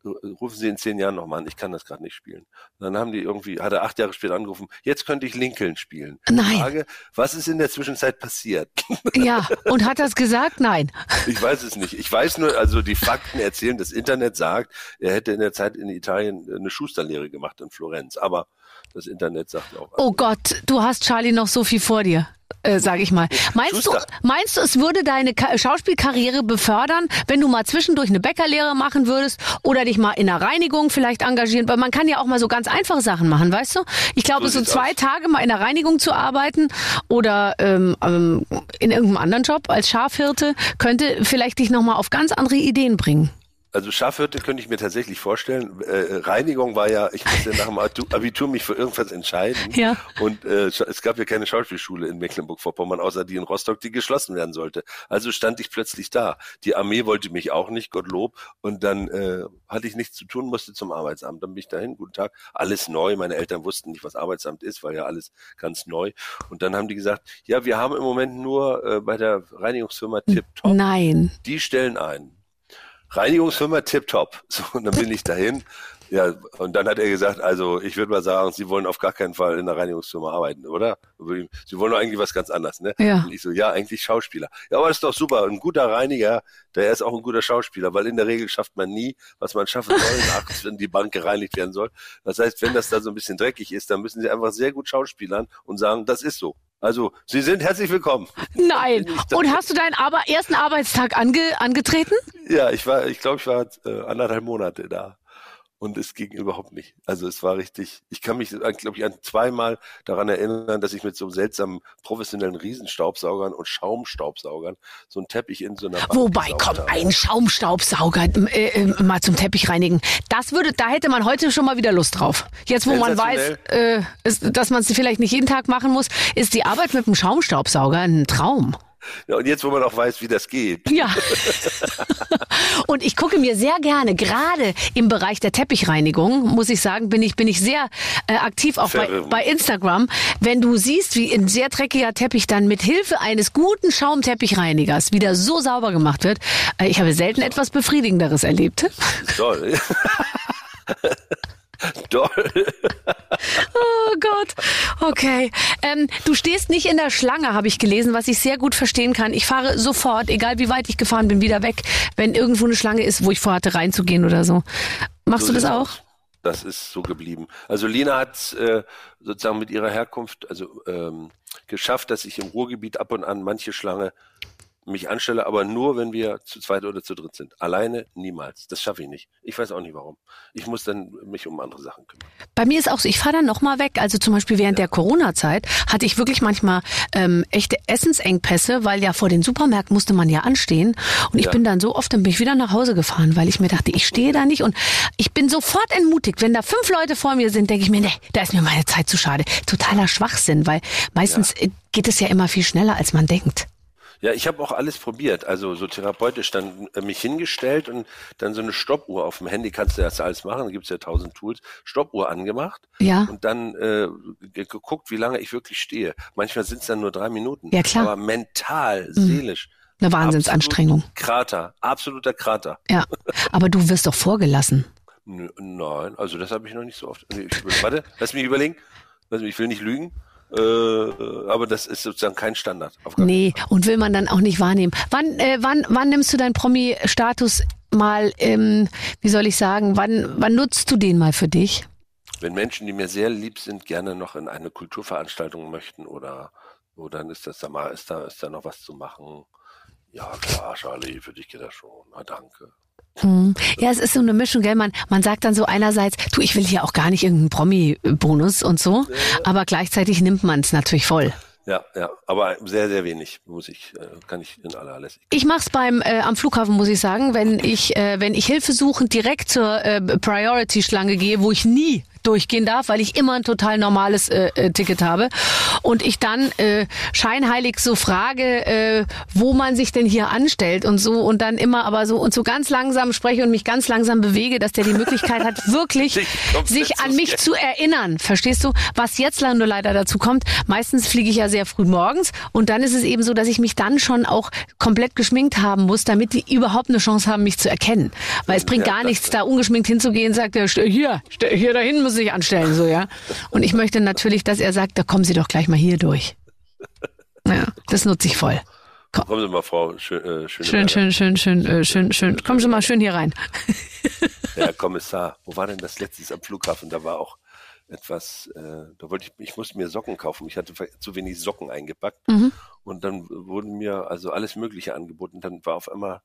rufen Sie in zehn Jahren nochmal an, ich kann das gerade nicht spielen. Und dann haben die irgendwie, hat er acht Jahre später angerufen, jetzt könnte ich Lincoln spielen. Nein. Frage, was ist in der Zwischenzeit passiert? [LAUGHS] Ja, und hat das gesagt? Nein. Ich weiß es nicht. Ich weiß nur, also die Fakten erzählen, das Internet sagt, er hätte in der Zeit in Italien eine Schusterlehre gemacht in Florenz. Aber das Internet sagt auch. Oh Gott, du hast Charlie noch so viel vor dir äh, sage ich mal. Meinst du, meinst du, es würde deine Ka Schauspielkarriere befördern, wenn du mal zwischendurch eine Bäckerlehre machen würdest oder dich mal in der Reinigung vielleicht engagieren? Weil man kann ja auch mal so ganz einfache Sachen machen, weißt du? Ich glaube, so, so zwei aus. Tage mal in der Reinigung zu arbeiten oder ähm, ähm, in irgendeinem anderen Job als Schafhirte könnte vielleicht dich nochmal auf ganz andere Ideen bringen. Also Schafhirte könnte ich mir tatsächlich vorstellen. Äh, Reinigung war ja, ich musste nach dem Abitur mich für irgendwas entscheiden. Ja. Und äh, es gab ja keine Schauspielschule in Mecklenburg-Vorpommern, außer die in Rostock, die geschlossen werden sollte. Also stand ich plötzlich da. Die Armee wollte mich auch nicht, Gottlob. Und dann äh, hatte ich nichts zu tun, musste zum Arbeitsamt. Dann bin ich dahin, guten Tag, alles neu. Meine Eltern wussten nicht, was Arbeitsamt ist, war ja alles ganz neu. Und dann haben die gesagt, ja, wir haben im Moment nur äh, bei der Reinigungsfirma Tip Top. Nein. Die stellen ein. Reinigungsfirma tipptopp. [LAUGHS] So, und dann bin ich dahin. Ja, und dann hat er gesagt, also ich würde mal sagen, Sie wollen auf gar keinen Fall in der Reinigungsfirma arbeiten, oder? Sie wollen doch eigentlich was ganz anderes, ne? Ja. Und ich so, ja, eigentlich Schauspieler. Ja, aber das ist doch super. Ein guter Reiniger, der ist auch ein guter Schauspieler, weil in der Regel schafft man nie, was man schaffen soll, [LAUGHS] nachts, wenn die Bank gereinigt werden soll. Das heißt, wenn das da so ein bisschen dreckig ist, dann müssen Sie einfach sehr gut schauspielern und sagen, das ist so. Also, Sie sind herzlich willkommen. Nein. Und hast du deinen Arbe ersten Arbeitstag ange angetreten? Ja, ich war, ich glaube, ich war äh, anderthalb Monate da und es ging überhaupt nicht. Also es war richtig, ich kann mich, glaube ich, an zweimal daran erinnern, dass ich mit so seltsamen professionellen Riesenstaubsaugern und Schaumstaubsaugern so einen Teppich in so einer Bank Wobei, komm, habe. ein Schaumstaubsauger äh, äh, mal zum Teppich reinigen. Das würde, da hätte man heute schon mal wieder Lust drauf. Jetzt, wo man weiß, äh, ist, dass man es vielleicht nicht jeden Tag machen muss, ist die Arbeit mit dem Schaumstaubsauger ein Traum. Ja, und jetzt, wo man auch weiß, wie das geht. Ja. [LAUGHS] und ich gucke mir sehr gerne, gerade im Bereich der Teppichreinigung, muss ich sagen, bin ich, bin ich sehr äh, aktiv auch bei, bei Instagram. Wenn du siehst, wie ein sehr dreckiger Teppich dann mit Hilfe eines guten Schaumteppichreinigers wieder so sauber gemacht wird, äh, ich habe selten etwas Befriedigenderes erlebt. Toll. [LAUGHS] [LAUGHS] [LAUGHS] Doll. oh Gott. Okay. Ähm, du stehst nicht in der Schlange, habe ich gelesen, was ich sehr gut verstehen kann. Ich fahre sofort, egal wie weit ich gefahren bin, wieder weg, wenn irgendwo eine Schlange ist, wo ich vorhatte reinzugehen oder so. Machst so du das auch? Das ist so geblieben. Also Lina hat äh, sozusagen mit ihrer Herkunft also ähm, geschafft, dass ich im Ruhrgebiet ab und an manche Schlange mich anstelle, aber nur, wenn wir zu zweit oder zu dritt sind. Alleine niemals. Das schaffe ich nicht. Ich weiß auch nicht warum. Ich muss dann mich um andere Sachen kümmern. Bei mir ist auch so, ich fahre dann nochmal weg. Also zum Beispiel während ja. der Corona-Zeit hatte ich wirklich manchmal ähm, echte Essensengpässe, weil ja vor den Supermärkten musste man ja anstehen. Und ich ja. bin dann so oft, dann bin ich wieder nach Hause gefahren, weil ich mir dachte, ich stehe da nicht und ich bin sofort entmutigt. Wenn da fünf Leute vor mir sind, denke ich mir, nee, da ist mir meine Zeit zu schade. Totaler Schwachsinn, weil meistens ja. geht es ja immer viel schneller, als man denkt. Ja, ich habe auch alles probiert. Also so therapeutisch dann äh, mich hingestellt und dann so eine Stoppuhr auf dem Handy kannst du das alles machen. Da gibt's ja tausend Tools. Stoppuhr angemacht ja. und dann äh, geguckt, wie lange ich wirklich stehe. Manchmal sind's dann nur drei Minuten. Ja, klar. Aber mental, mhm. seelisch. Eine Wahnsinnsanstrengung. Krater, absoluter Krater. Ja, aber du wirst doch vorgelassen. Nein, also das habe ich noch nicht so oft. Ich, warte, lass mich überlegen. Ich will nicht lügen. Äh, aber das ist sozusagen kein Standard. nee, und will man dann auch nicht wahrnehmen. Wann, äh, wann, wann nimmst du deinen Promi-Status mal, ähm, wie soll ich sagen, wann, wann nutzt du den mal für dich? Wenn Menschen, die mir sehr lieb sind, gerne noch in eine Kulturveranstaltung möchten oder, oder dann ist das da mal, ist da, ist da noch was zu machen. Ja, klar, Charlie, für dich geht das schon. Na, danke. Hm. Ja, es ist so eine Mischung, gell? Man, man sagt dann so einerseits, du, ich will hier auch gar nicht irgendeinen Promi-Bonus und so, aber gleichzeitig nimmt man es natürlich voll. Ja, ja, aber sehr, sehr wenig muss ich, äh, kann ich in aller Lässigkeit. Ich mach's beim äh, am Flughafen, muss ich sagen, wenn ich äh, wenn ich Hilfe suchen direkt zur äh, Priority-Schlange gehe, wo ich nie durchgehen darf, weil ich immer ein total normales äh, äh, Ticket habe. Und ich dann äh, scheinheilig so frage, äh, wo man sich denn hier anstellt und so und dann immer aber so und so ganz langsam spreche und mich ganz langsam bewege, dass der die Möglichkeit hat, [LAUGHS] wirklich sich an mich zu erinnern. Verstehst du? Was jetzt nur leider dazu kommt, meistens fliege ich ja sehr früh morgens und dann ist es eben so, dass ich mich dann schon auch komplett geschminkt haben muss, damit die überhaupt eine Chance haben, mich zu erkennen. Weil es bringt Ja, gar nichts, da ungeschminkt hinzugehen, sagt er, "Ste- hier, hier dahin muss ich anstellen, so, ja. Und ich möchte natürlich, dass er sagt, da kommen Sie doch gleich mal hier durch. Ja, das nutze ich voll. Kommen Sie mal, Frau Schön, äh, Schön, schön, schön, schön, äh, schön, schön. Kommen Sie mal schön hier rein. [LAUGHS] Herr Kommissar, wo war denn das letztes am Flughafen? Da war auch etwas, äh, da wollte ich, ich musste mir Socken kaufen. Ich hatte zu wenig Socken eingepackt. Mhm. Und dann wurden mir also alles Mögliche angeboten. Dann war auf einmal,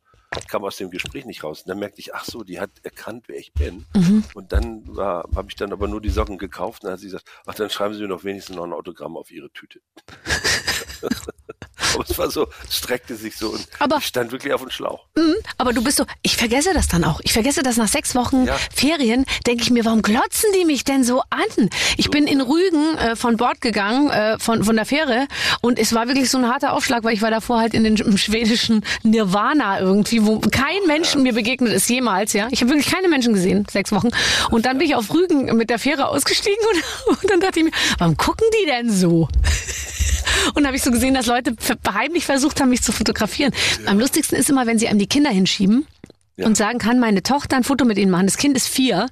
kam aus dem Gespräch nicht raus. Und dann merkte ich, ach so, die hat erkannt, wer ich bin. Mhm. Und dann habe ich dann aber nur die Socken gekauft. Und dann hat sie gesagt, ach, dann schreiben Sie mir doch wenigstens noch ein Autogramm auf Ihre Tüte. [LAUGHS] aber es war so, streckte sich so und Aber- stand wirklich auf dem Schlauch. Mhm, aber du bist so, ich vergesse das dann auch. Ich vergesse das nach sechs Wochen Ja. Ferien, denke ich mir, warum glotzen die mich denn so an? Ich bin in Rügen äh, von Bord gegangen, äh, von, von der Fähre, und es war wirklich so ein harter Aufschlag, weil ich war davor halt in den im schwedischen Nirvana irgendwie, wo kein Mensch mir begegnet ist jemals, ja. Ich habe wirklich keine Menschen gesehen, sechs Wochen. Und dann bin ich auf Rügen mit der Fähre ausgestiegen [LAUGHS] und, und dann dachte ich mir, warum gucken die denn so? Und habe ich so gesehen, dass Leute heimlich versucht haben, mich zu fotografieren. Am lustigsten ist immer, wenn sie einem die Kinder hinschieben Ja. und sagen, kann meine Tochter ein Foto mit ihnen machen. Das Kind ist vier.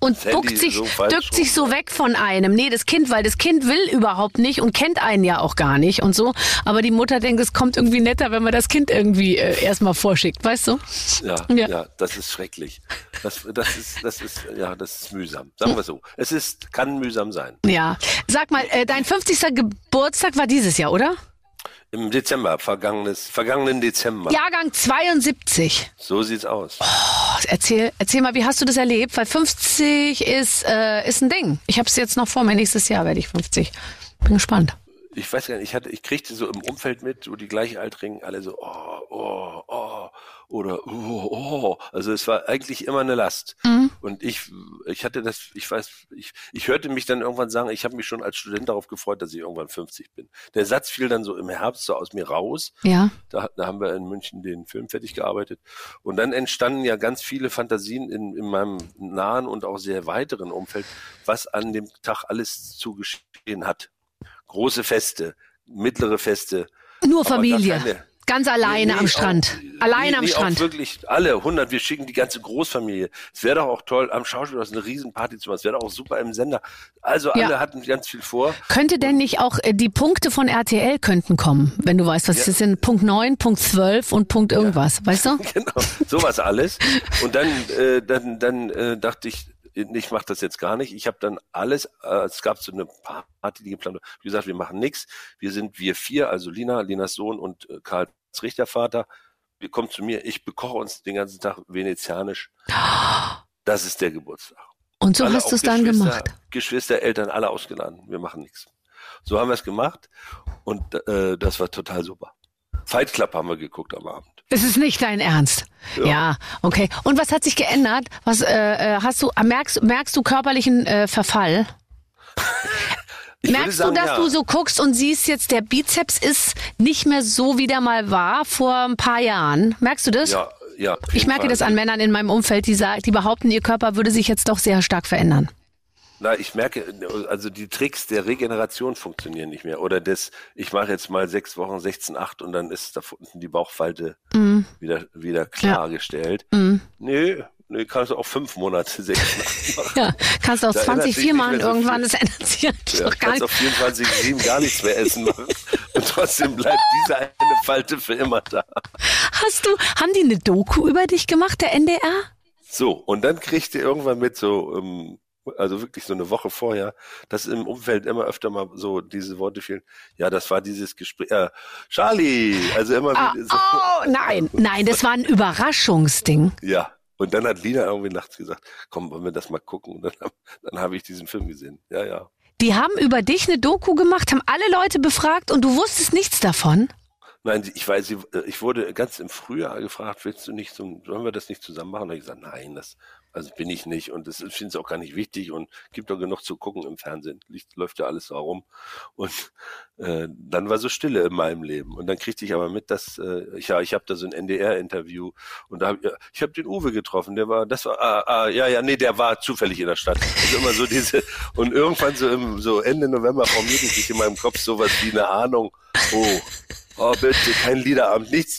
Und Das Handy duckt sich, so duckt sich so weg von einem. Nee, das Kind, weil das Kind will überhaupt nicht und kennt einen ja auch gar nicht und so. Aber die Mutter denkt, es kommt irgendwie netter, wenn man das Kind irgendwie äh, erstmal vorschickt, weißt du? Ja, Ja. ja, das ist schrecklich. Das, das ist, das ist, ja, das ist mühsam. Sagen wir so. Es ist, kann mühsam sein. Ja. Sag mal, äh, dein 50. Geburtstag war dieses Jahr, oder? Im Dezember, vergangenes, vergangenen Dezember. Jahrgang 72. So sieht's aus. Oh, erzähl, erzähl mal, wie hast du das erlebt? Weil 50 ist, äh, ist ein Ding. Ich habe es jetzt noch vor mir. Nächstes Jahr werde ich 50. Bin gespannt. Ich weiß gar nicht, ich hatte, ich kriegte so im Umfeld mit, so die Gleichaltrigen, alle so, oh, oh, oh, oder oh, oh. Also es war eigentlich immer eine Last. Mhm. Und ich, ich hatte das, ich weiß, ich, ich hörte mich dann irgendwann sagen, ich habe mich schon als Student darauf gefreut, dass ich irgendwann 50 bin. Der Satz fiel dann so im Herbst so aus mir raus. Ja. Da, da haben wir in München den Film fertig gearbeitet. Und dann entstanden ja ganz viele Fantasien in, in meinem nahen und auch sehr weiteren Umfeld, was an dem Tag alles zu geschehen hat. Große Feste, mittlere Feste. Nur Familie. Ganz alleine Nee, am Strand. Auch, alleine nee, am nee, Strand. Auch wirklich alle, 100. Wir schicken die ganze Großfamilie. Es wäre doch auch toll, am Schauspielhaus eine Riesenparty zu machen. Es wäre doch auch super im Sender. Also Ja. alle hatten ganz viel vor. Könnte denn nicht auch äh, die Punkte von RTL könnten kommen, wenn du weißt, was Ja. das sind? Punkt 9, Punkt 12 und Punkt irgendwas, weißt du? [LAUGHS] genau, sowas alles. Und dann, äh, dann, dann äh, dachte ich, ich mache das jetzt gar nicht. Ich habe dann alles, äh, es gab so eine Party, die geplant war. Wie gesagt, wir machen nichts. Wir sind wir vier, also Lina, Linas Sohn und äh, Karls Richtervater. Wir kommen zu mir, ich bekoche uns den ganzen Tag venezianisch. Das ist der Geburtstag. Und so Alle hast du es dann gemacht. Geschwister, Eltern, alle ausgeladen. Wir machen nichts. So haben wir es gemacht und äh, das war total super. Fight Club haben wir geguckt am Abend. Es ist nicht dein Ernst. Ja. Ja. okay. Und was hat sich geändert? Was äh, äh, hast du merkst merkst du körperlichen äh, Verfall? [LAUGHS] Merkst sagen, du, dass ja. du so guckst und siehst jetzt der Bizeps ist nicht mehr so wie der mal war vor ein paar Jahren? Merkst du das? Ja, ja. Ich merke Fall. das an Männern in meinem Umfeld, die sagen, die behaupten, ihr Körper würde sich jetzt doch sehr stark verändern. Na, ich merke, also die Tricks der Regeneration funktionieren nicht mehr. Oder das, ich mache jetzt mal sechs Wochen 16,8 und dann ist da unten die Bauchfalte wieder, wieder klargestellt. Mhm. Nö, nö, kannst du auch fünf Monate 16,8 [LAUGHS] machen. Ja, kannst du aus Da ändert 20 sich vier nicht machen mehr so irgendwann, viel. das ändert sich Ja, doch gar kannst nicht. auf 24,7 gar nichts mehr essen machen. Und trotzdem bleibt diese eine Falte für immer da. Hast du, haben die eine Doku über dich gemacht, der NDR? So, und dann kriegt ihr irgendwann mit so, ähm, also wirklich so eine Woche vorher, dass im Umfeld immer öfter mal so diese Worte fielen. Ja, das war dieses Gespräch. Äh, Charlie! Also immer Ah, wieder so. oh, nein, nein, das war ein Überraschungsding. Ja. Und dann hat Lina irgendwie nachts gesagt, komm, wollen wir das mal gucken? Und dann, dann habe ich diesen Film gesehen. Ja, ja. Die haben über dich eine Doku gemacht, haben alle Leute befragt und du wusstest nichts davon. Nein, ich weiß, ich wurde ganz im Frühjahr gefragt, willst du nicht so, sollen wir das nicht zusammen machen? Und ich gesagt, nein, das, Also bin ich nicht und das finde ich auch gar nicht wichtig und gibt doch genug zu gucken im Fernsehen. Licht, läuft ja alles so herum. Und äh, dann war so Stille in meinem Leben. Und dann kriegte ich aber mit, dass äh, ich, ja, ich habe da so ein NDR-Interview und da hab, ja, ich habe den Uwe getroffen, der war, das war, ah, ah, ja, ja, nee, der war zufällig in der Stadt. Also immer so diese, und irgendwann so im so Ende November formierte sich in meinem Kopf sowas wie eine Ahnung, oh, oh bitte, kein Liederabend, nichts,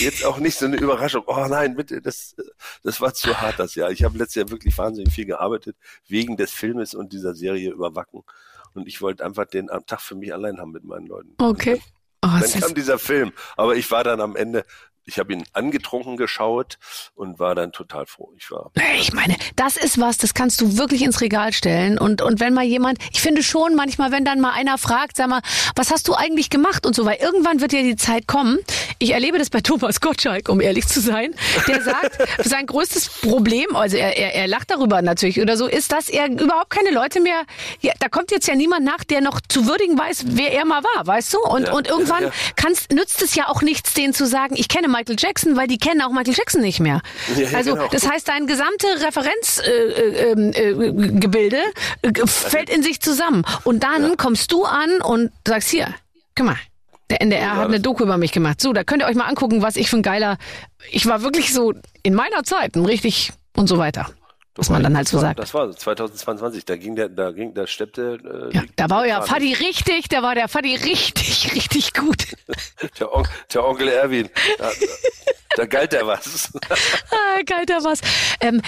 jetzt auch nicht so eine Überraschung, oh nein, bitte, das, das war zu hart das Jahr. Ich habe letztes Jahr wirklich wahnsinnig viel gearbeitet, wegen des Filmes und dieser Serie überwacken. Und ich wollte einfach den am Tag für mich allein haben mit meinen Leuten. Okay. Oh, dann kam dieser Film, aber ich war dann am Ende ich habe ihn angetrunken geschaut und war dann total froh. Ich war. Ich meine, das ist was, das kannst du wirklich ins Regal stellen. Und, und wenn mal jemand, ich finde schon manchmal, wenn dann mal einer fragt, sag mal, was hast du eigentlich gemacht und so, weil irgendwann wird ja die Zeit kommen. Ich erlebe das bei Thomas Gottschalk, um ehrlich zu sein. Der sagt, [LAUGHS] sein größtes Problem, also er, er, er lacht darüber natürlich oder so, ist, dass er überhaupt keine Leute mehr, ja, da kommt jetzt ja niemand nach, der noch zu würdigen weiß, wer er mal war, weißt du? Und, ja, und irgendwann ja, ja. Kannst, nützt es ja auch nichts, denen zu sagen, ich kenne Michael Jackson, weil die kennen auch Michael Jackson nicht mehr. Ja, also genau. das heißt, dein gesamte Referenzgebilde äh, äh, äh, fällt in sich zusammen. Und dann ja. kommst du an und sagst hier, guck mal, der NDR ja, hat eine Doku über mich gemacht. So, da könnt ihr euch mal angucken, was ich für ein geiler. Ich war wirklich so in meiner Zeit ein richtig und so weiter was man dann halt so sagt. Das war 2022, da ging der, da ging, da steppte. Äh, ja, da war ja Fadi richtig, da war der Fadi richtig, [LAUGHS] richtig gut. [LAUGHS] der, On der, Onkel Erwin, da, da galt der was. [LAUGHS] ah, galt der was. Ähm,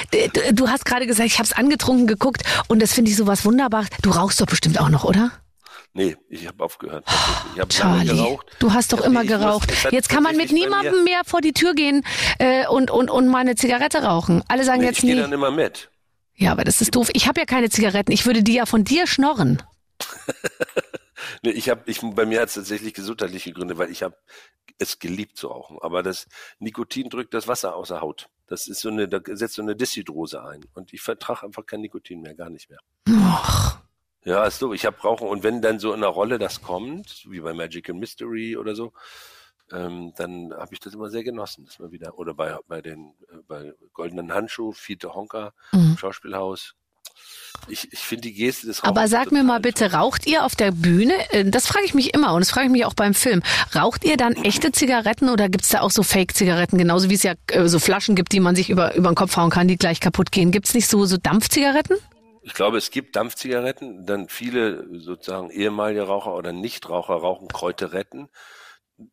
du hast gerade gesagt, ich habe es angetrunken geguckt und das finde ich sowas wunderbar. Du rauchst doch bestimmt auch noch, oder? Nee, ich habe aufgehört. Ich habe lange geraucht. Du hast doch immer geraucht. Muss, jetzt kann man mit niemandem mehr vor die Tür gehen äh, und, und, und mal eine Zigarette rauchen. Alle sagen nee, jetzt ich nie. Ich dann immer mit. Ja, aber das ist doof. Ich habe ja keine Zigaretten. Ich würde die ja von dir schnorren. [LAUGHS] nee, ich habe, ich, bei mir hat es tatsächlich gesundheitliche Gründe, weil ich habe es geliebt zu rauchen. Aber das Nikotin drückt das Wasser aus der Haut. Das ist so eine, da setzt so eine Dishydrose ein. Und ich vertrage einfach kein Nikotin mehr, gar nicht mehr. Och. Ja, ist so. Ich habe Rauchen und wenn dann so in einer Rolle das kommt, wie bei Magical Mystery oder so, ähm, dann habe ich das immer sehr genossen, dass man wieder oder bei bei den äh, bei Goldenen Handschuh, Fiete Honka mhm. Schauspielhaus. Ich, ich finde die Geste des Rauchens Aber sag mir mal bitte, raucht ihr auf der Bühne? Äh, das frage ich mich immer und das frage ich mich auch beim Film. Raucht ihr dann echte Zigaretten oder gibt's da auch so Fake-Zigaretten, genauso wie es ja äh, so Flaschen gibt, die man sich über, über den Kopf hauen kann, die gleich kaputt gehen? Gibt's nicht so, so Dampfzigaretten? Ich glaube, es gibt Dampfzigaretten, dann viele sozusagen ehemalige Raucher oder Nichtraucher rauchen Kräuteretten.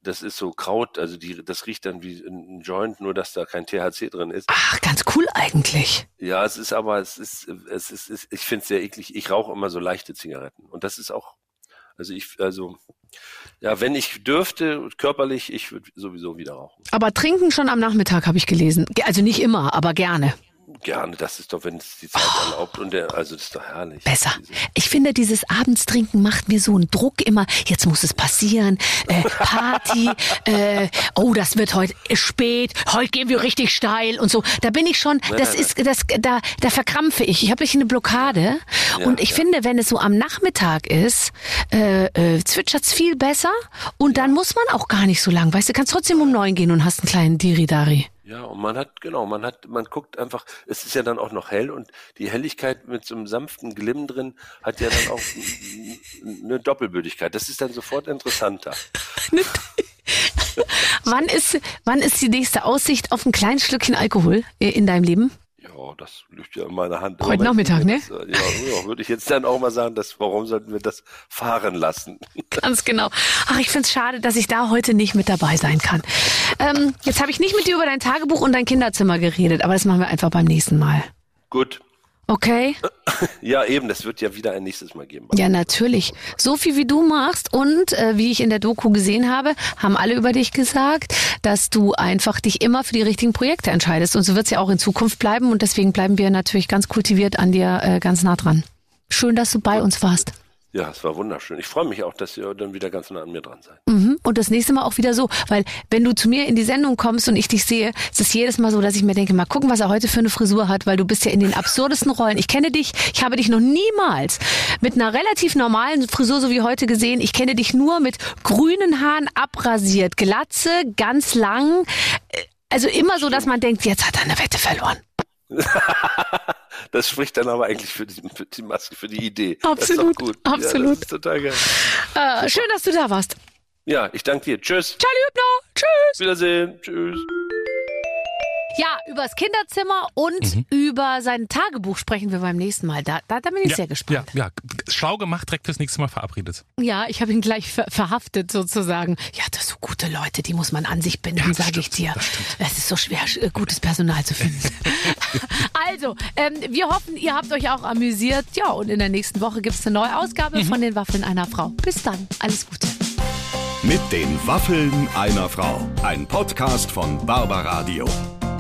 Das ist so Kraut, also die, das riecht dann wie ein Joint, nur dass da kein THC drin ist. Ach, ganz cool eigentlich. Ja, es ist aber, es ist, es ist, es, ich finde es sehr eklig. Ich rauche immer so leichte Zigaretten. Und das ist auch, also ich, also, ja, wenn ich dürfte, körperlich, ich würde sowieso wieder rauchen. Aber trinken schon am Nachmittag, habe ich gelesen. Also nicht immer, aber gerne. Gerne, das ist doch, wenn es die Zeit oh. erlaubt und der, also das ist doch herrlich. Besser. Ich finde, dieses Abendstrinken macht mir so einen Druck immer, jetzt muss es passieren, äh, Party, [LAUGHS] äh, oh, das wird heute spät, heute gehen wir richtig steil und so. Da bin ich schon, nein, das nein, ist, nein. das, da, da verkrampfe ich. Ich habe eine Blockade ja, und ich ja. finde, wenn es so am Nachmittag ist, äh, äh, zwitschert's viel besser und dann muss man auch gar nicht so lang, weißt du, kannst trotzdem um neun gehen und hast einen kleinen Diridari. Ja, und man hat, genau, man hat, man guckt einfach, es ist ja dann auch noch hell und die Helligkeit mit so einem sanften Glimm drin hat ja dann auch eine Doppelbödigkeit. Das ist dann sofort interessanter. [LAUGHS] wann ist, wann ist die nächste Aussicht auf ein kleines Schlückchen Alkohol in deinem Leben? Ja, das liegt ja in meiner Hand. Heute Nachmittag, ne? ja, ja, würde ich jetzt dann auch mal sagen, dass, warum sollten wir das fahren lassen? [LAUGHS] Ganz genau. Ach, ich find's schade, dass ich da heute nicht mit dabei sein kann. Ähm, jetzt habe ich nicht mit dir über dein Tagebuch und dein Kinderzimmer geredet, aber das machen wir einfach beim nächsten Mal. Gut. Okay. [LAUGHS] Ja, eben, das wird ja wieder ein nächstes Mal geben. Ja, natürlich. So viel wie du machst und äh, wie ich in der Doku gesehen habe, haben alle über dich gesagt, dass du einfach dich immer für die richtigen Projekte entscheidest. Und so wird es ja auch in Zukunft bleiben und deswegen bleiben wir natürlich ganz kultiviert an dir äh, ganz nah dran. Schön, dass du bei uns warst. Ja, es war wunderschön. Ich freue mich auch, dass ihr dann wieder ganz nah an mir dran seid. Mhm. Und das nächste Mal auch wieder so, weil wenn du zu mir in die Sendung kommst und ich dich sehe, ist es jedes Mal so, dass ich mir denke, mal gucken, was er heute für eine Frisur hat, weil du bist ja in den absurdesten Rollen. Ich kenne dich, ich habe dich noch niemals mit einer relativ normalen Frisur so wie heute gesehen. Ich kenne dich nur mit grünen Haaren abrasiert, Glatze, ganz lang. Also immer so, dass man denkt, jetzt hat er eine Wette verloren. [LAUGHS] das spricht dann aber eigentlich für die, für die Maske, für die Idee. Absolut, gut. absolut. Ja, das ist total geil. Äh, schön, dass du da warst. Ja, ich danke dir. Tschüss. Hübner. Tschüss. Wiedersehen. Tschüss. Ja, übers Kinderzimmer und mhm. über sein Tagebuch sprechen wir beim nächsten Mal. Da, da, da bin ich ja, sehr gespannt. Ja, ja, schlau gemacht, direkt fürs nächste Mal verabredet. Ja, ich habe ihn gleich ver verhaftet sozusagen. Ja, das sind so gute Leute, die muss man an sich binden, ja, sage ich dir. Es ist so schwer, äh, gutes Personal zu finden. [LAUGHS] also, ähm, wir hoffen, ihr habt euch auch amüsiert. Ja, und in der nächsten Woche gibt es eine neue Ausgabe mhm. von den Waffeln einer Frau. Bis dann, alles Gute. Mit den Waffeln einer Frau. Ein Podcast von Barbaradio.